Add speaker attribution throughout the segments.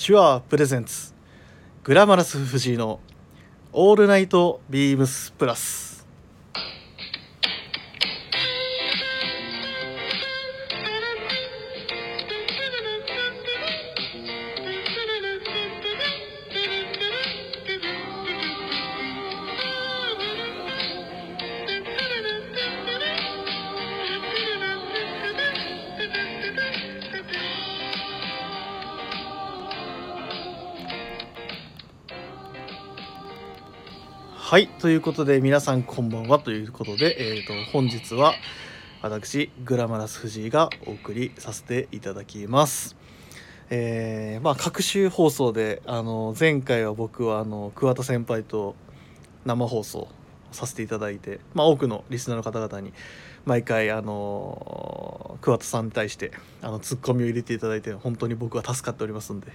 Speaker 1: 手話プレゼンツ。グラマラス藤井のオールナイトビームスプラスということで皆さんこんばんはということで、えー、と本日は私グラマラス藤井がお送りさせていただきます。えーまあ各週放送であの前回は僕はあの桑田先輩と生放送させていただいて、まあ、多くのリスナーの方々に毎回あの桑田さんに対してあのツッコミを入れていただいて本当に僕は助かっておりますんで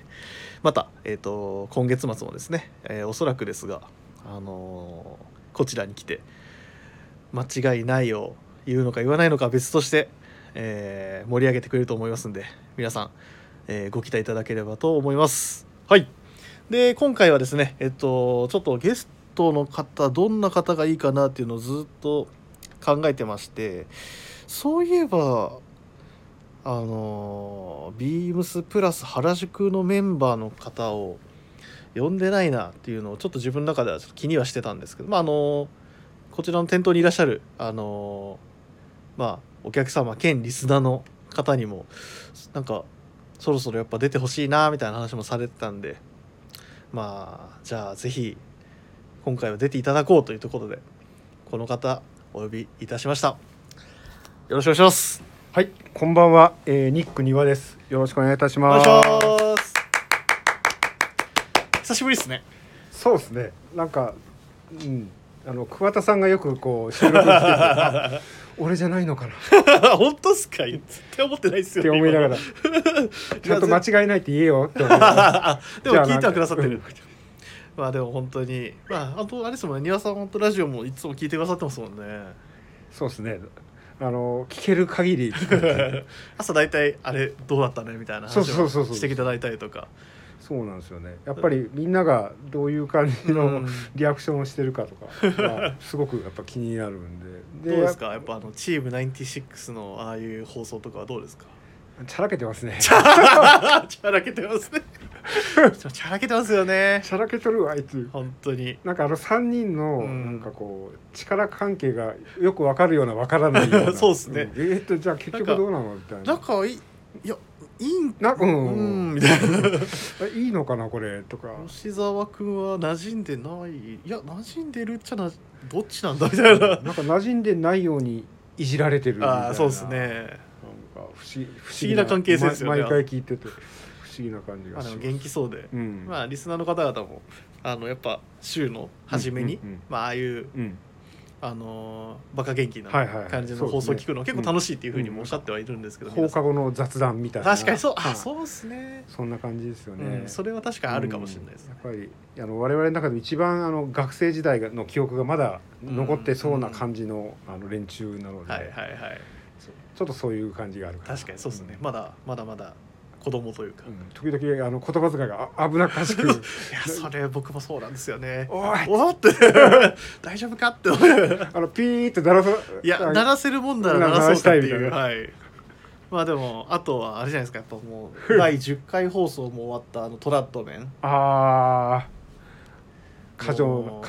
Speaker 1: また、えー、と今月末もですね、えーおそらくですが、あのこちらに来て間違いないを言うのか言わないのか別として、えー盛り上げてくれると思いますんで皆さん、えーご期待いただければと思います。はいで今回はですねえっとちょっとゲストの方どんな方がいいかなっていうのをずっと考えてましてそういえばあのビームスプラス原宿のメンバーの方を呼んでないなっていうのをちょっと自分の中ではちょっと気にはしてたんですけどまああのこちらの店頭にいらっしゃるあのまあお客様兼リスナーの方にもなんかそろそろやっぱ出てほしいなみたいな話もされてたんでまあじゃあぜひ今回は出ていただこうというところでこの方お呼びいたしましたよろしくお願いします
Speaker 2: はい、こんばんは、えー、ニック庭です。よろしくお願いいたし
Speaker 1: お
Speaker 2: ます。
Speaker 1: 久しぶりですね。
Speaker 2: そうですね。なんか、うん、あの桑田さんがよくこう収録に来てて あ俺じゃないのかな。っ
Speaker 1: 本当っすか？絶対思ってないですよ
Speaker 2: て思いながら、ちゃんと間違いないって言えよって思いながら。
Speaker 1: でも聞いてはくださってる。まあでも本当に。まああとあれですもんね。庭さん本当ラジオもいつも聞いてくださってますもんね。
Speaker 2: そうですね。あの聞ける限り
Speaker 1: 朝大体あれどうだったね？みたいな話
Speaker 2: そうそうそう
Speaker 1: を
Speaker 2: そう。
Speaker 1: していただいたりとか
Speaker 2: そうなんですよね。やっぱりみんながどういう感じ
Speaker 1: う
Speaker 2: の
Speaker 1: ん。
Speaker 2: リアクションをしてるかとかが すごくやっぱ気になるんで。
Speaker 1: どうですか？やっぱあのチーム96のああいう放送とかはどうですか？
Speaker 2: チャラけてますね。
Speaker 1: チャラ けてますね。チャラけてますよね。
Speaker 2: チャラけとるわあいつ。
Speaker 1: 本当に。
Speaker 2: なんかあの3人の
Speaker 1: うん。
Speaker 2: なんかこう力関係がよくわかるようなわからないような。
Speaker 1: そうっすね。
Speaker 2: ん。えーっとじゃあ結局どうなの？みたいな。
Speaker 1: 仲いいいやいいん
Speaker 2: なう
Speaker 1: うんんみたいな。
Speaker 2: えいいのかなこれとか。
Speaker 1: 吉沢君は馴染んでない。いや馴染んでるっちゃなどっちなんだみたいな。
Speaker 2: なんか馴染んでないようにいじられてるみたいな。
Speaker 1: ああそうですね。
Speaker 2: なんか不思議不
Speaker 1: 思議な関係性ですよね。
Speaker 2: ま毎回聞いてて不思議な感じが
Speaker 1: あの
Speaker 2: します。
Speaker 1: 元気そうで、
Speaker 2: うん。
Speaker 1: まあリスナーの方々もあのやっぱ週の初めに、
Speaker 2: うんうんうん。
Speaker 1: まあああいう
Speaker 2: うん
Speaker 1: あのーバカ元気な感じの放送を聞くの結構楽しいっていうふうにもおっしゃってはいるんですけど、
Speaker 2: 放課後の雑談みたいな。
Speaker 1: 確かにそう。あ
Speaker 2: はい。
Speaker 1: そうですね。
Speaker 2: そんな感じですよね、
Speaker 1: うん、それは確かにあるかもしれないです、
Speaker 2: うん。やっぱりあの我々の中で一番あの学生時代の記憶がまだ残ってそうな感じの,、あの連中なので、
Speaker 1: はいはいはい。
Speaker 2: ちょっとそういう感じがあるから
Speaker 1: 確かにそうですね、
Speaker 2: ん
Speaker 1: まだまだまだ子供というか、
Speaker 2: うん。時々あの言葉遣いがあ危なっかしく。
Speaker 1: いやそれ僕もそうなんですよね。
Speaker 2: おい。
Speaker 1: おって。大丈夫かって
Speaker 2: あのピーって鳴らさ
Speaker 1: いや
Speaker 2: あ
Speaker 1: 鳴らせるもんなら鳴らそうかって
Speaker 2: いう。な。
Speaker 1: はい。まあでもあとはあれじゃないですかやっぱもう第10回放送も終わったあのトラッドメン。
Speaker 2: あー。過剰。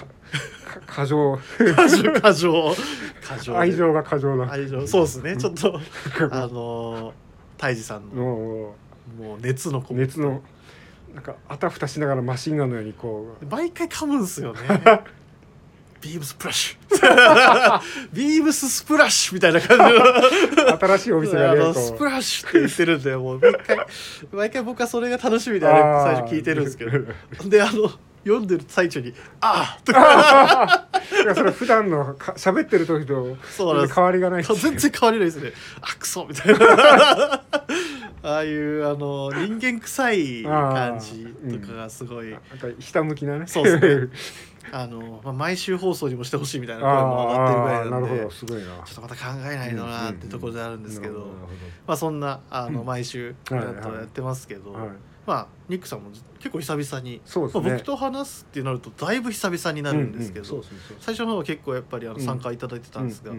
Speaker 2: 過剰。
Speaker 1: 過剰過剰。過剰で。
Speaker 2: 愛情が過剰な。
Speaker 1: 愛情。そうですね。ちょっとあの泰治さんの。
Speaker 2: の
Speaker 1: もう熱のこも
Speaker 2: 熱のなんかあたふたしながらマシンガンのようにこう。
Speaker 1: 毎回噛むんすよね。ビームスプラッシュ。ビームススプラッシュみたいな感じの。
Speaker 2: 新しいお店が
Speaker 1: あ
Speaker 2: ね
Speaker 1: スプラッシュって言ってるんでもう毎回毎回僕はそれが楽しみであれ最初聞いてるんですけど。であの読んでる最中に「ああ!」とか。
Speaker 2: いやそれ普段のか喋ってる時と変わりがない
Speaker 1: 全然変わりないですね「あクソ!」みたいなああいうあの人間臭い感じとかがすごい。
Speaker 2: なんかひたむきなね。
Speaker 1: そうですね。あの、まあ、毎週放送にもしてほしいみたいな声も上がってるぐらいなんで
Speaker 2: なるほどすごいな。
Speaker 1: ちょっとまた考えないとなってところであるんですけど、まあそんなあの
Speaker 2: うん。
Speaker 1: 毎週
Speaker 2: はい
Speaker 1: やってますけど、まあニックさんも結構久々に、
Speaker 2: そうですね。
Speaker 1: まあ、僕と話すってなるとだいぶ久々になるんですけど、最初の方は結構やっぱりあの
Speaker 2: うん。
Speaker 1: 参加いただいてたんですが、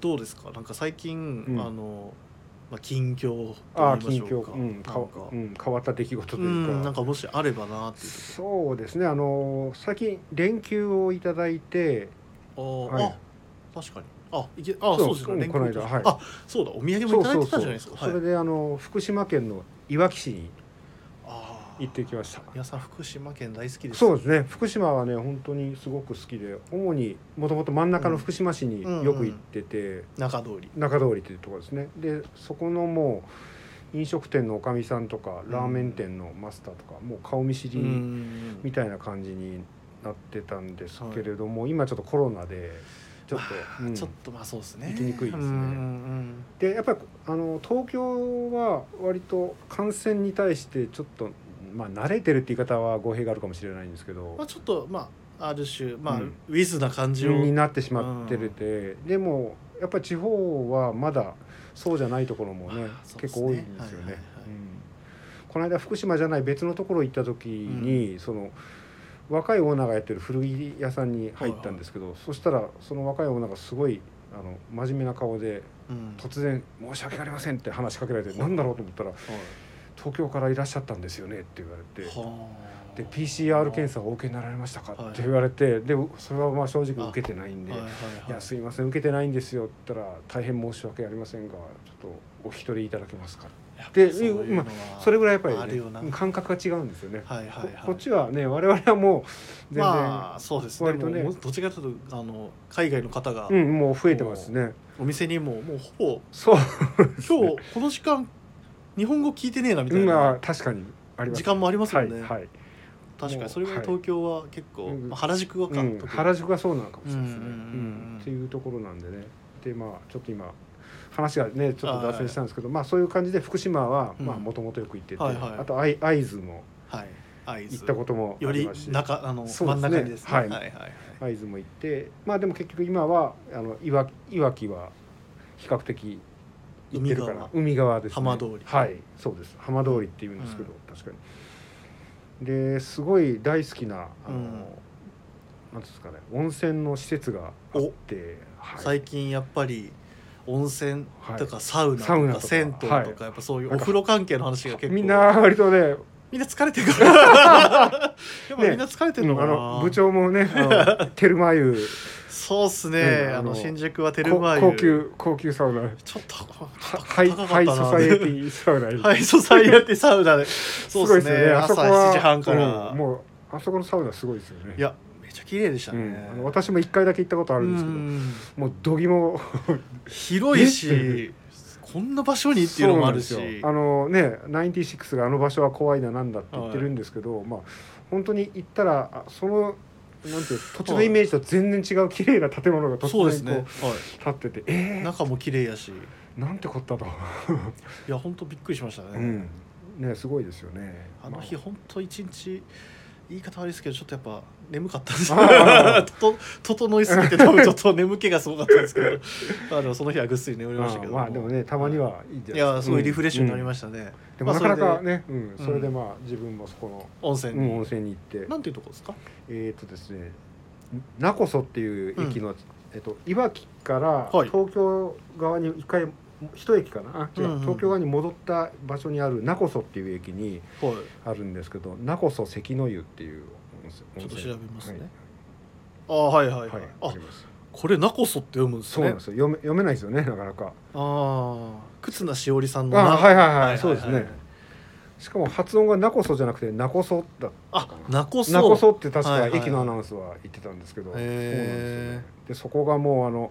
Speaker 1: どうですか？なんか最近、
Speaker 2: うん。
Speaker 1: あの、まあ、近況
Speaker 2: ああ
Speaker 1: と言い
Speaker 2: 近況
Speaker 1: ましょう
Speaker 2: んか。うん変わった出来事と
Speaker 1: う
Speaker 2: いうか。
Speaker 1: んなんかもしあればなっていう。
Speaker 2: そうですね。あの最近連休をいただいて
Speaker 1: ところ、
Speaker 2: はい。
Speaker 1: ああ確かに。あいけあ
Speaker 2: そう
Speaker 1: そうですね。
Speaker 2: うんこの間はい。
Speaker 1: あそうだ。お土産もいただいてたじゃないですか。
Speaker 2: それであの福島県のいわき市に
Speaker 1: ああ
Speaker 2: 行ってきました。
Speaker 1: 皆さん福島県大好きです。
Speaker 2: そうですね。福島はね本当にすごく好きで主にもともと真ん中の福島市によく行ってて、
Speaker 1: 中通り。
Speaker 2: 中通りというところですね。でそこのもう飲食店のおかみさんとか
Speaker 1: うん。
Speaker 2: ラーメン店のマスターとかもう顔見知り
Speaker 1: うん
Speaker 2: みたいな感じになってたんですけれども、今ちょっとコロナでちょっと、うん。
Speaker 1: ちょっとまあそうですね。
Speaker 2: 行きにくいですね。
Speaker 1: うんうん。
Speaker 2: でやっぱりあの東京は割と感染に対してちょっとまあ慣れてるって言い方は語弊があるかもしれないんですけど
Speaker 1: まあ、ちょっとまあある種まあ、
Speaker 2: うん。
Speaker 1: ウィズな感じを。
Speaker 2: になってしまってるて、でもやっぱり地方はまだそうじゃないところもね
Speaker 1: ね。
Speaker 2: 結構多いんですよね。
Speaker 1: はいはいはい。
Speaker 2: うん。この間福島じゃない別のところ行った時に、その若いオーナーがやってる古着屋さんに入ったんですけど、そしたらその若いオーナーがすごいあの真面目な顔で
Speaker 1: うん。
Speaker 2: 突然「申し訳ありません」って話しかけられて何だろうと思ったら
Speaker 1: はい「
Speaker 2: 東京からいらっしゃったんですよね」って言われて。
Speaker 1: はあ。
Speaker 2: で PCR 検査をお受けになられましたか？
Speaker 1: はい。
Speaker 2: って言われて。でそれはまあ正直受けてないんで
Speaker 1: はいはい
Speaker 2: いやすいません受けてないんですよって言ったら大変申し訳ありませんがちょっとお一人いただけますか？で
Speaker 1: そういうのは
Speaker 2: それぐらいやっぱり、ね、感覚が違うんですよね、
Speaker 1: はいはいはい。
Speaker 2: ここっちはね我々はもう全然、
Speaker 1: まあそうですね。
Speaker 2: 割とね
Speaker 1: どっちかというとあの海外の方が
Speaker 2: うんもう増えてますね。
Speaker 1: お店にももうほぼ
Speaker 2: そう。
Speaker 1: 今日この時間日本語聞いてねえなみたい
Speaker 2: まあ
Speaker 1: な
Speaker 2: 確かにあります。
Speaker 1: 時間もありますよね、
Speaker 2: はい、はい。
Speaker 1: 確かにそれぐらい
Speaker 2: はい。
Speaker 1: 東京は結構、
Speaker 2: うん。
Speaker 1: まあ原宿はか、
Speaker 2: うん、
Speaker 1: 特に。
Speaker 2: 原宿がそうなのかもしれないですね、
Speaker 1: うんうんうんうん。
Speaker 2: うん。っていうところなんでね。でまあちょっと今話がねちょっと脱線したんですけどまあそういう感じで福島は
Speaker 1: うん。
Speaker 2: まあもともとよく行ってて、
Speaker 1: はいはい。
Speaker 2: あと会会津も
Speaker 1: はい。会津。
Speaker 2: 行ったこともあ
Speaker 1: より
Speaker 2: りますし。
Speaker 1: 中あの、
Speaker 2: そうですね。
Speaker 1: 真ん中にですね。
Speaker 2: はい。
Speaker 1: はいはいはい。
Speaker 2: 会津も行ってまあでも結局今はあのいわいわきは比較的行ってるから。海側ですね。
Speaker 1: 浜通り。
Speaker 2: はい。そうです。浜通りって言うんですけど、確かに。ですごい大好きなあの、
Speaker 1: うん。
Speaker 2: なんですかね温泉の施設があって、はい、
Speaker 1: 最近やっぱり温泉とかサウナとか銭湯とか、
Speaker 2: はい。
Speaker 1: やっぱそういうお風呂関係の話が結構。
Speaker 2: みんな割とね
Speaker 1: みんな疲れてる。からやっぱ
Speaker 2: ね
Speaker 1: みんな疲れてるのか
Speaker 2: あ
Speaker 1: な、
Speaker 2: の部長もね テルマ湯
Speaker 1: そうっすね、あの
Speaker 2: うんあの
Speaker 1: 新宿はテルマ湯
Speaker 2: こ高級高級サウナ。
Speaker 1: ちょっとちょっと
Speaker 2: ハイ
Speaker 1: 高かったな。
Speaker 2: ハイソサエティサウナ。に
Speaker 1: ハイソサイエティサウナで。そうですね。
Speaker 2: あそ
Speaker 1: 朝
Speaker 2: こは
Speaker 1: 7時半から、
Speaker 2: うんもうあそこのサウナすごいですよね。
Speaker 1: いやめちゃ綺麗でした
Speaker 2: う
Speaker 1: ね、
Speaker 2: ん。あの私も一回だけ行ったことあるんですけど
Speaker 1: うん。
Speaker 2: もうどぎも
Speaker 1: 広いしこんな場所にっていうのもあるし。
Speaker 2: そうなんですよ。あのね96があの場所は怖いななんだって言ってるんですけど、まあ本当に行ったらあそのなんていう土地のイメージと全然違う綺麗な建物が突
Speaker 1: そうですね、
Speaker 2: 然こ
Speaker 1: は
Speaker 2: う立ってて、え
Speaker 1: い、中も綺麗やし。
Speaker 2: ー、なんてこったと、
Speaker 1: いや本当びっくりしましたね、
Speaker 2: うん、ねすごいですよね。
Speaker 1: あの日
Speaker 2: ま
Speaker 1: 本当一日言い方悪いですけどちょっとやっぱ眠かったんです。整いすぎて多分ちょっと眠気がすごかったんですけど。まあでもその日はぐっすり眠り
Speaker 2: あ
Speaker 1: ましたけど。
Speaker 2: まあでもねたまにはいいんじ
Speaker 1: い
Speaker 2: ゃないですか。
Speaker 1: やすごいリフレッシュになり
Speaker 2: し
Speaker 1: ましたね、
Speaker 2: でもな
Speaker 1: まあ
Speaker 2: かなか
Speaker 1: それで。
Speaker 2: ね、うん、それでまあ自分もそこの、
Speaker 1: 温泉に、
Speaker 2: うん、温泉に行って、
Speaker 1: なんていうとこですか？
Speaker 2: えっ、とですね、名古屋っていう駅の、えっといわきから
Speaker 1: はい。
Speaker 2: 東京側に一回一駅かな、あ違う、
Speaker 1: うんうん
Speaker 2: 東京側に戻った場所にある名古屋っていう駅に
Speaker 1: はい
Speaker 2: あるんですけど、名古屋関の湯っていう。
Speaker 1: ちょっと調べますね。
Speaker 2: はい。
Speaker 1: ああはいはいはい、
Speaker 2: はい、
Speaker 1: あ
Speaker 2: あ。
Speaker 1: これナコソって読むんですね。
Speaker 2: そうなんですよ。読め読めないですよね、なかなか。
Speaker 1: ああ忽那しおりさんの
Speaker 2: あはいはいはい
Speaker 1: な
Speaker 2: そうですね。しかも発音がナコソじゃなくてナコソだった。
Speaker 1: あナコソ。
Speaker 2: ナコソって確か
Speaker 1: はいはいはい。
Speaker 2: 駅のアナウンスは言ってたんですけど、そうなんですよ
Speaker 1: へ
Speaker 2: ね。でそこがもうあの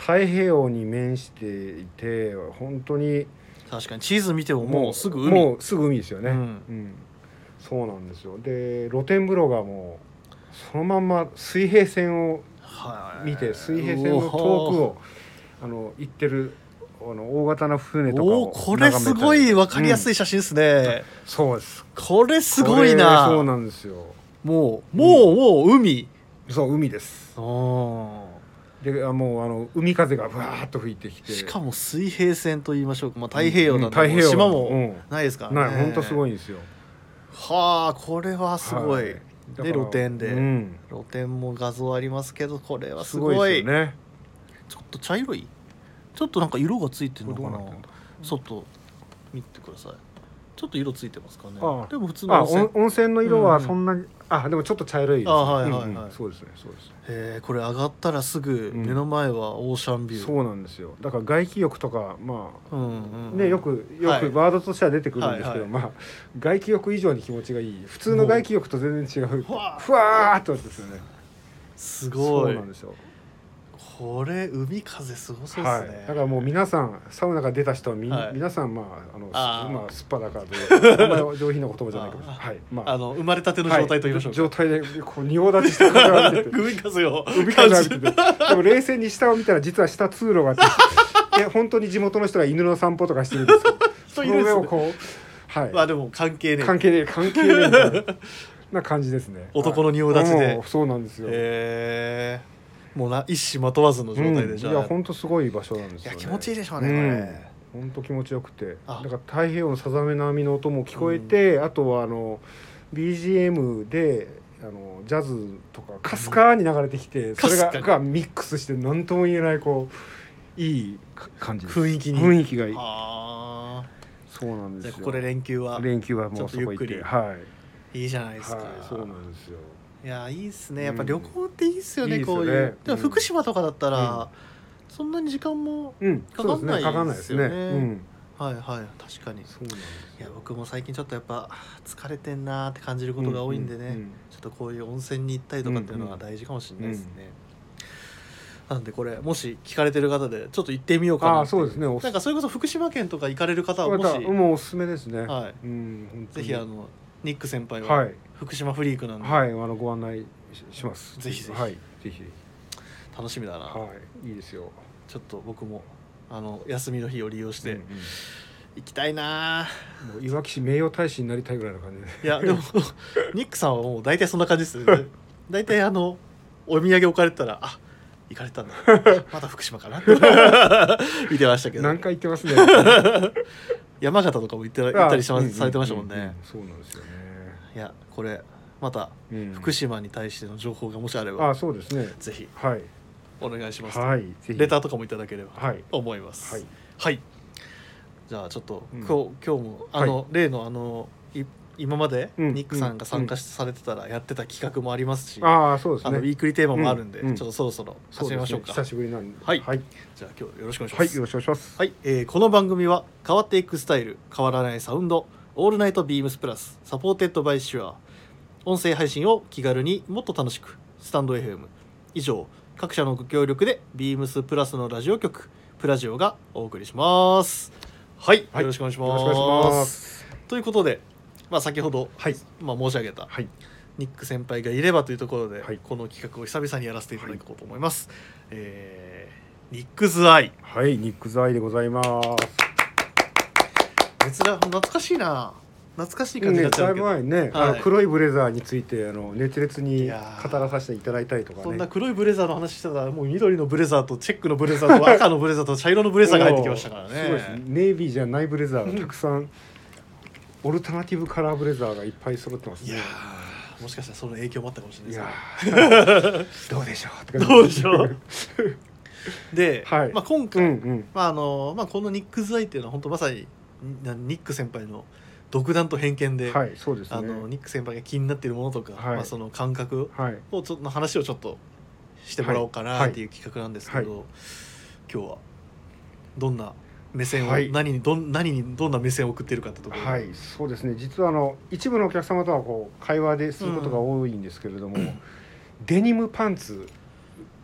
Speaker 2: 太平洋に面していて本当に
Speaker 1: 確かに地図見てももうすぐ海。
Speaker 2: もうすぐ海ですよね、
Speaker 1: う
Speaker 2: うん。んそうなんですよ。で露天風呂がもうそのまんま水平線を
Speaker 1: はい。
Speaker 2: 見て水平線の遠くをあの行ってるあの大型な船とかを
Speaker 1: おおこれすごいわかりやす
Speaker 2: い、
Speaker 1: い写真ですね、
Speaker 2: うん。そうです。
Speaker 1: これすごいな。
Speaker 2: そうなんですよ。
Speaker 1: もうもう、もう海。
Speaker 2: そう海です。
Speaker 1: あ
Speaker 2: であもうあの海風がわーっと吹いてきて。
Speaker 1: しかも水平線と言いましょうか、まあ、太平洋なんで、
Speaker 2: うん太平洋。
Speaker 1: 島
Speaker 2: う
Speaker 1: も
Speaker 2: ん。
Speaker 1: ないですからね、
Speaker 2: ない本当すご
Speaker 1: い
Speaker 2: いんですよ。
Speaker 1: はあこれはすごい、
Speaker 2: はい。だ
Speaker 1: で露天で、
Speaker 2: うん。
Speaker 1: 露天も画像ありますけどこれはす
Speaker 2: す
Speaker 1: ごい
Speaker 2: ね。
Speaker 1: ちょっと茶色い？ちょっとなんか色がついてるのかな？外見てください。ちょっと色ついてますかね。でも普通の温泉
Speaker 2: の色はそんなに、あでもちょっと茶色いです、ね、
Speaker 1: あはいはいはい。
Speaker 2: うんうん。そうですねそうです。
Speaker 1: へえこれ上がったらすぐ
Speaker 2: うん。
Speaker 1: 目の前はオーシャンビュー、
Speaker 2: そうなんですよ。だから外気浴とかまあ
Speaker 1: うんうんうん。
Speaker 2: ね、よくよ
Speaker 1: はい。
Speaker 2: くワードとしては出てくるんですけど、
Speaker 1: はい
Speaker 2: まあ外気浴以上に気持ちがいい。普通の外気浴と全然違う。
Speaker 1: ふわー。
Speaker 2: ふわーっとですよね。
Speaker 1: すご
Speaker 2: そう
Speaker 1: い
Speaker 2: なんですよ
Speaker 1: これ海風すごそうで
Speaker 2: はい。
Speaker 1: すね、
Speaker 2: だからもう皆さんサウナが出た人はみ、
Speaker 1: はい。
Speaker 2: 皆さんまああの
Speaker 1: あー。
Speaker 2: まあすっぱだかというあんまり上品な言葉じゃないけど
Speaker 1: あー。
Speaker 2: はい。まあ
Speaker 1: あの生まれたての状態と言いましょうか、
Speaker 2: 状態でこう仁王立ちして
Speaker 1: 海風を
Speaker 2: 海風が出ててでも冷静に下を見たら実は下通路があって で本当に地元の人が犬の散歩とかしてるんですけど その上をこうはい、
Speaker 1: まあでも関係ねえ。
Speaker 2: 関係ねえ関係ねなな感じですね。
Speaker 1: 男の仁王立ちで。
Speaker 2: そうなんですよ、
Speaker 1: へえもうな一糸まとわずの状態でじゃあ、
Speaker 2: うんいや本当すごい場所なんですよ、ね、
Speaker 1: いや気持ちいいでしょうね、これ。
Speaker 2: 本当気持ちよくて。だ
Speaker 1: あ
Speaker 2: から太平洋のさざめ波の音も聞こえて、あとはあの BGM であのジャズとかかすかに流れてきて、それ
Speaker 1: かすかに。
Speaker 2: ががミックスして何とも言えないこういいか感じ
Speaker 1: 雰囲気に。
Speaker 2: 雰囲気がいい。
Speaker 1: はあ
Speaker 2: そうなんですよ。
Speaker 1: ここで連休は
Speaker 2: 連休はもうそこ行って。はい。
Speaker 1: いいじゃないですか、
Speaker 2: はいそうなんですよ
Speaker 1: いやいいっすね。やっぱ旅行っていいっすよね、
Speaker 2: うん
Speaker 1: こういう
Speaker 2: いいっすよね。
Speaker 1: でも
Speaker 2: う。ん。
Speaker 1: 福島とかだったら、そんなに時間も
Speaker 2: うん。
Speaker 1: かかんない
Speaker 2: そうですね。かかんないですね。うん。
Speaker 1: はいはい確かに。
Speaker 2: そうなんです
Speaker 1: いや僕も最近ちょっとやっぱ疲れてんなーって感じることが多いんでね、
Speaker 2: う
Speaker 1: ちょっとこういう温泉に行ったりとかっていうのは大事かもしれないですね、なんでこれもし聞かれてる方でちょっと行ってみようかな
Speaker 2: ああそうですね。おす。
Speaker 1: なんかそれこそ福島県とか行かれる方は
Speaker 2: ま
Speaker 1: もし、
Speaker 2: たもうおすすめですね。
Speaker 1: はい。
Speaker 2: うん本当に。
Speaker 1: ぜひあのニック先輩は
Speaker 2: はい
Speaker 1: 福島フリークなんで、
Speaker 2: はいあのご案内しします。
Speaker 1: ぜひぜひ。
Speaker 2: はいぜひ。
Speaker 1: 楽しみだな、
Speaker 2: はいいいですよ。
Speaker 1: ちょっと僕もあの休みの日を利用して
Speaker 2: うんうん。
Speaker 1: 行きたいな。
Speaker 2: もういわき市名誉大使になりたいぐらいの感じで
Speaker 1: ーいやでも ニックさんはもう大体そんな感じですよね。大体あのお土産置かれてたらあ行かれたんだ。また福島かな 見てましたけど。
Speaker 2: 何回言ってますね。
Speaker 1: 山形とかも行って行ったりしま
Speaker 2: あうん
Speaker 1: されてましたもんね、
Speaker 2: ううそうなんですよね
Speaker 1: いやこれまた
Speaker 2: うん。
Speaker 1: 福島に対しての情報がもしあれば、
Speaker 2: あそうですね。
Speaker 1: ぜひ
Speaker 2: はい。
Speaker 1: お願いします、
Speaker 2: はいぜひ。
Speaker 1: レターとかもいただければ
Speaker 2: はい。
Speaker 1: と思います。
Speaker 2: はい。
Speaker 1: はい。じゃあちょっと、
Speaker 2: うん。
Speaker 1: 今日今日もあの、例のあのい今まで
Speaker 2: うん
Speaker 1: ニックさんが参加しされてたらやってた企画もありますし、
Speaker 2: ああそうです
Speaker 1: あのウィークリーテーマもあるんで、
Speaker 2: うんうん。
Speaker 1: ちょっとそろそろ始めましょうか。
Speaker 2: 久しぶりなんで。
Speaker 1: はい。
Speaker 2: はい。
Speaker 1: じゃあ今日よろしくお願いします。
Speaker 2: はいよろしくお願いします。
Speaker 1: はい、えーこの番組は変わっていくスタイル変わらないサウンドオールナイトビームスプラス supported by Shure 音声配信を気軽にもっと楽しくスタンド FM 以上各社のご協力でビームスプラスのラジオ局プラジオがお送りします。はい、
Speaker 2: はい。
Speaker 1: よろしくお願いします。ということで、まあ、先ほど、
Speaker 2: はい。
Speaker 1: まあ、申し上げた
Speaker 2: はい。
Speaker 1: ニック先輩がいればというところで、
Speaker 2: はい。
Speaker 1: この企画を久々にやらせていただこうと思います、えーニックズアイ。
Speaker 2: はい。ニックズアイでございます
Speaker 1: 別な懐かしいな。懐かしい感じにな
Speaker 2: ねだいうぶ
Speaker 1: っちゃけど、
Speaker 2: 前にね、あ
Speaker 1: はい。
Speaker 2: の黒いブレザーについてあの熱烈
Speaker 1: い
Speaker 2: に
Speaker 1: やー。
Speaker 2: 語らさせていただいたりとかね。
Speaker 1: そんな黒いブレザーの話してたらもう緑のブレザーとチェックのブレザーと赤のブレザーと茶色のブレザーが入ってきましたから
Speaker 2: すごいです
Speaker 1: ね。
Speaker 2: ネイビーじゃないブレザーがたくさんオルタナティブカラーブレザーがいっぱい揃ってますね。
Speaker 1: いやーもしかしたらその影響もあったかもしれ
Speaker 2: い
Speaker 1: ない
Speaker 2: や
Speaker 1: です
Speaker 2: ーどうでしょう
Speaker 1: ど どうでしょう。で、
Speaker 2: はい。
Speaker 1: まあ、今
Speaker 2: う
Speaker 1: 回、
Speaker 2: んうん。
Speaker 1: まああのまあ、このニックズアイっていうのは本当まさになニック先輩の独断と偏見で、
Speaker 2: はいそうですね。
Speaker 1: あのニック先輩が気になっているものとか、
Speaker 2: はい。
Speaker 1: まあ、その感覚
Speaker 2: はい。
Speaker 1: をちょっとの話をちょっとしてもらおうか
Speaker 2: は
Speaker 1: ない。っていう企画なんですけど、
Speaker 2: は
Speaker 1: 今日はどんな目線を、
Speaker 2: はい。
Speaker 1: 何にどん何にどんな目線を送っているかってところ
Speaker 2: はいそうですね。実はあの一部のお客様とはこう会話ですることが多いんですけれども、デニムパンツ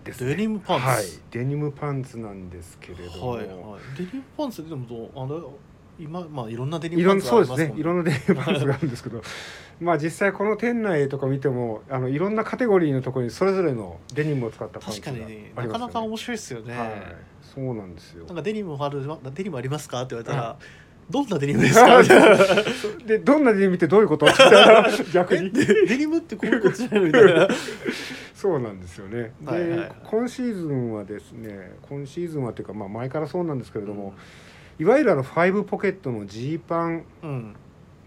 Speaker 2: ですね。
Speaker 1: デニムパンツ。
Speaker 2: はい。デニムパンツなんですけれども、
Speaker 1: はいはい、デニムパンツでもどうあの今まあいろんなデニムパンツ
Speaker 2: そうですね
Speaker 1: ありますもん
Speaker 2: いろんなデニムパンツがあるんですけど。まあ実際この店内とか見てもあのいろんなカテゴリーのところにそれぞれのデニムを使ったパンツが
Speaker 1: 確か
Speaker 2: ありますよね。
Speaker 1: になかなか面白いですよね、
Speaker 2: はい。そうなんですよ。
Speaker 1: なんかデニムあるデニムありますか？って言われたら、どんなデニムですか？
Speaker 2: でどんなデニムってどういうこと？逆に。
Speaker 1: えデデニムってこういうこと？じゃないのみたいな。
Speaker 2: そうなんですよね。で、
Speaker 1: はいはい。はい
Speaker 2: 今シーズンはですね今シーズンはというか、まあ、前からそうなんですけれども、いわゆるあの5ポケットのジーパン
Speaker 1: うん。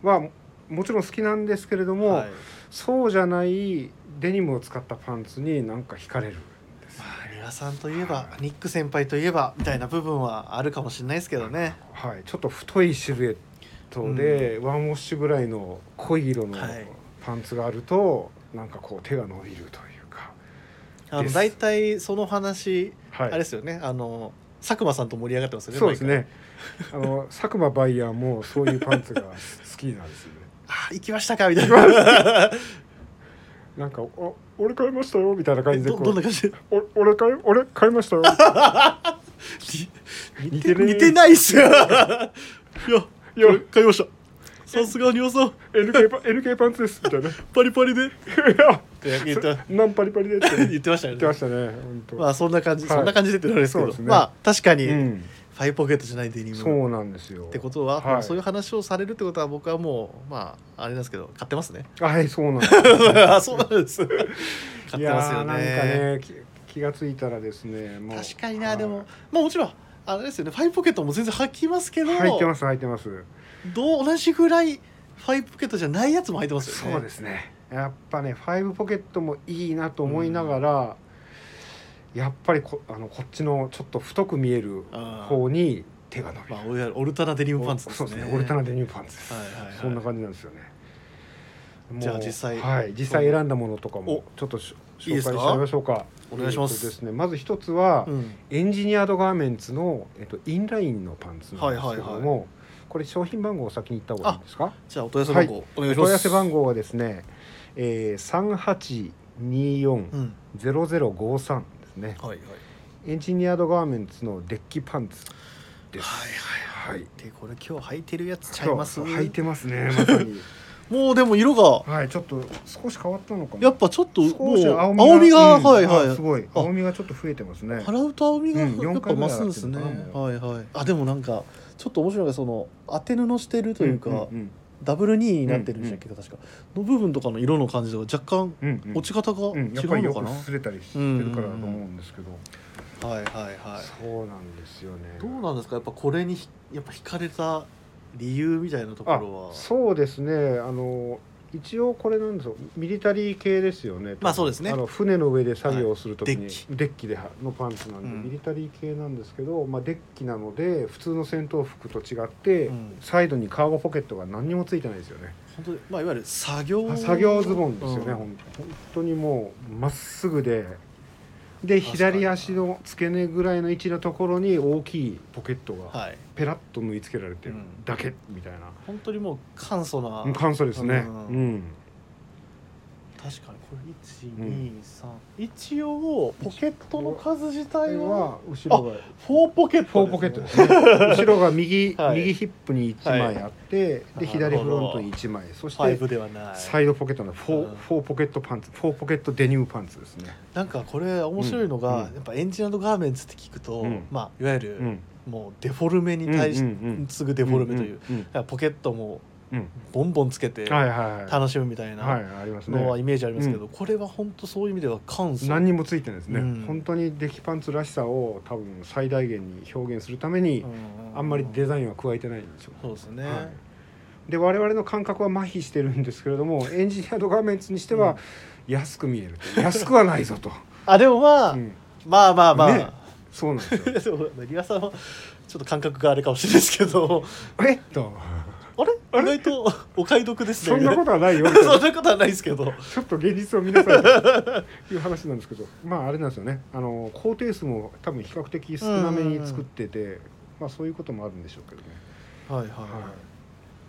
Speaker 2: はももちろん好きなんですけれども、
Speaker 1: はい。
Speaker 2: そうじゃないデニムを使ったパンツになんか惹かれるんです
Speaker 1: ま。あ皆さんといえばニック先輩といえばみたいな部分はあるかもしれないですけどね。
Speaker 2: はい、ちょっと太いシルエットで、ワンウォッシュぐらいの濃い色の
Speaker 1: はい。
Speaker 2: パンツがあると、なんかこう手が伸びるというか、
Speaker 1: あの大体その話、
Speaker 2: はい、
Speaker 1: あれですよね。あの佐久間さんと盛り上がってますよね
Speaker 2: そうですね。あの佐久間バイヤーもそういうパンツが好きなんですよね。
Speaker 1: あ行きましたかみたいな。
Speaker 2: なんかお俺買いましたよみたいな感じで
Speaker 1: どんな感じ？で
Speaker 2: お俺買い俺買いましたよ。
Speaker 1: 似
Speaker 2: 似てね
Speaker 1: 似てないっすよ。いや
Speaker 2: いや
Speaker 1: 買いました。さすがにわさん
Speaker 2: NK パ NK パンツですみたいな。い
Speaker 1: パリパリで？っ
Speaker 2: や
Speaker 1: て言って
Speaker 2: 何パリパリでって。
Speaker 1: 言ってましたよね。
Speaker 2: 言ってましたね。
Speaker 1: まあそんな感じ、
Speaker 2: はい。
Speaker 1: そんな感じでってなるんですけど。
Speaker 2: ね。
Speaker 1: まあ確かに、
Speaker 2: うん、
Speaker 1: ファイポケットじゃないデニム。
Speaker 2: そうなんですよ。
Speaker 1: ってことは、
Speaker 2: はい。
Speaker 1: そういう話をされるってことは僕はもうまああれなんですけど買ってますね。
Speaker 2: はいそうなんです。
Speaker 1: あそうなんです。買ってますよ
Speaker 2: いやーなんか
Speaker 1: ね
Speaker 2: 気がついたらですね
Speaker 1: 確かにな、
Speaker 2: はい。
Speaker 1: でもまあもちろんあれですよね。ファイポケットも全然履きますけど
Speaker 2: 入ってます入ってます。
Speaker 1: どう同じぐらいファイポケットじゃないやつも履いてますよね。
Speaker 2: そうですね。やっぱねファイブポケットもいいなと思いながら、やっぱりこあのこっちのちょっと太く見える方に手が伸びる、
Speaker 1: まあオルタナデニムパンツですね。
Speaker 2: そうですね。オルタナデニムパンツです、
Speaker 1: はいはいはい。
Speaker 2: そんな感じなんですよね。
Speaker 1: じゃあ実際
Speaker 2: はい。実際選んだものとかも
Speaker 1: お。
Speaker 2: ちょっと紹介しちゃいましょうか。
Speaker 1: お願いします。
Speaker 2: えっとですねまず一つは、
Speaker 1: うん。
Speaker 2: エンジニアードガーメンツの、えっと、インラインのパンツなんですけども、
Speaker 1: はいはい
Speaker 2: これ商品番号を先に言った方がいいですか？
Speaker 1: じゃあお問い合わせ番号、お願いし
Speaker 2: 問い合わ
Speaker 1: ます
Speaker 2: せ番号はですね、えー、3824
Speaker 1: うん。
Speaker 2: 0053ですね。
Speaker 1: はいはい。
Speaker 2: エンジニアードガーメンツのデッキパンツです。
Speaker 1: はいはい
Speaker 2: はい。
Speaker 1: でこれ今日履いてるやつちゃいます？
Speaker 2: 履いてますね まさに。
Speaker 1: もうでも色が。
Speaker 2: はいちょっと少し変わったのかも
Speaker 1: やっぱちょっとも
Speaker 2: 少
Speaker 1: う
Speaker 2: し青
Speaker 1: 青みが、
Speaker 2: うん。
Speaker 1: はいはい。
Speaker 2: あすごい。
Speaker 1: あ。
Speaker 2: 青みがちょっと増えてますね。
Speaker 1: 払うと青みが
Speaker 2: うん
Speaker 1: やっぱ増すんですね、はいはい。あでもなんかちょっと面白いのがその当て布してるというか、
Speaker 2: んん
Speaker 1: ダブル2になってるんでしたっけ、確か。の部分とかの色の感じが若干
Speaker 2: うんうん。
Speaker 1: 落ち方が
Speaker 2: うん。
Speaker 1: 違
Speaker 2: やっぱりよく
Speaker 1: うのかな、
Speaker 2: 擦れたりしてるからだと思うんですけど、
Speaker 1: はいはいはい。
Speaker 2: そうなんですよね。
Speaker 1: どうなんですか？やっぱこれにひやっぱ惹かれた理由みたいなとこ
Speaker 2: あ
Speaker 1: ろは？
Speaker 2: そうですね。あの一応これなんですよミリタリー系ですよね
Speaker 1: まあそうですね。
Speaker 2: あの船の上で作業をするときに、
Speaker 1: はい。デッキ。
Speaker 2: ではのパンツなんで、
Speaker 1: うん。
Speaker 2: ミリタリー系なんですけど、まあ、デッキなので普通の戦闘服と違って、
Speaker 1: うん。
Speaker 2: サイドにカーゴポケットが何にもついてないですよね。
Speaker 1: 本当にまあいわゆる作業
Speaker 2: あ作業ズボンですよね、
Speaker 1: うん
Speaker 2: 本当にもうまっすぐでで左足の付け根ぐらいの位置のところに大きいポケットが
Speaker 1: はい。
Speaker 2: ペラッと縫い付けられてる
Speaker 1: うん。
Speaker 2: だけみたいな、
Speaker 1: 本当にもう簡素な。
Speaker 2: うん簡素ですね。
Speaker 1: う
Speaker 2: うんん、
Speaker 1: 確かにこれ123、一応ポケットの数自体は
Speaker 2: は後ろが
Speaker 1: 4ポケット
Speaker 2: four pocket ですね。後ろが右、
Speaker 1: はい
Speaker 2: 右ヒップに1枚あって、
Speaker 1: はい。
Speaker 2: で左フロントに1枚。そして
Speaker 1: 5ではない。
Speaker 2: サイドポケットのフォ
Speaker 1: うん。
Speaker 2: ーフォーポケットパンツ。 four pocket デニムパンツですね、
Speaker 1: なんかこれ面白いのが、
Speaker 2: うん。
Speaker 1: やっぱエンジニアードガーメンツって聞くと、
Speaker 2: うん。
Speaker 1: まあいわゆる、
Speaker 2: うん、
Speaker 1: もうデフォルメに対し、
Speaker 2: うんうんうん。
Speaker 1: 次ぐデフォルメという、
Speaker 2: うん
Speaker 1: だからポケットも
Speaker 2: うん
Speaker 1: ボンボンつけて楽しむみたい
Speaker 2: はい
Speaker 1: なのはイメージありますけど、これは本当そういう意味では簡素。
Speaker 2: 何にもついてないですね、
Speaker 1: うん。
Speaker 2: 本当にデキパンツらしさを多分最大限に表現するために、あんまりデザインは加えてないんですよ、
Speaker 1: そうですね、
Speaker 2: はい。で我々の感覚は麻痺してるんですけれども エンジニアードガーメンツにしては安く見えると安くはないぞと、
Speaker 1: あでもまあ、
Speaker 2: うん。
Speaker 1: まあまあまあ、
Speaker 2: ね。そうなんですよ。
Speaker 1: でもリアさんはちょっと感覚があれかもしれないですけど。
Speaker 2: えっと
Speaker 1: あれ？意外とお買い得ですね。
Speaker 2: そんなことはないよ。みたい
Speaker 1: そ
Speaker 2: なん
Speaker 1: なことはないですけど。
Speaker 2: ちょっと現実を見なさいという話なんですけど。まああれなんですよね。あの工程数も多分比較的少なめに作ってて、まあそういうこともあるんでしょうけどね、
Speaker 1: はいはい、
Speaker 2: は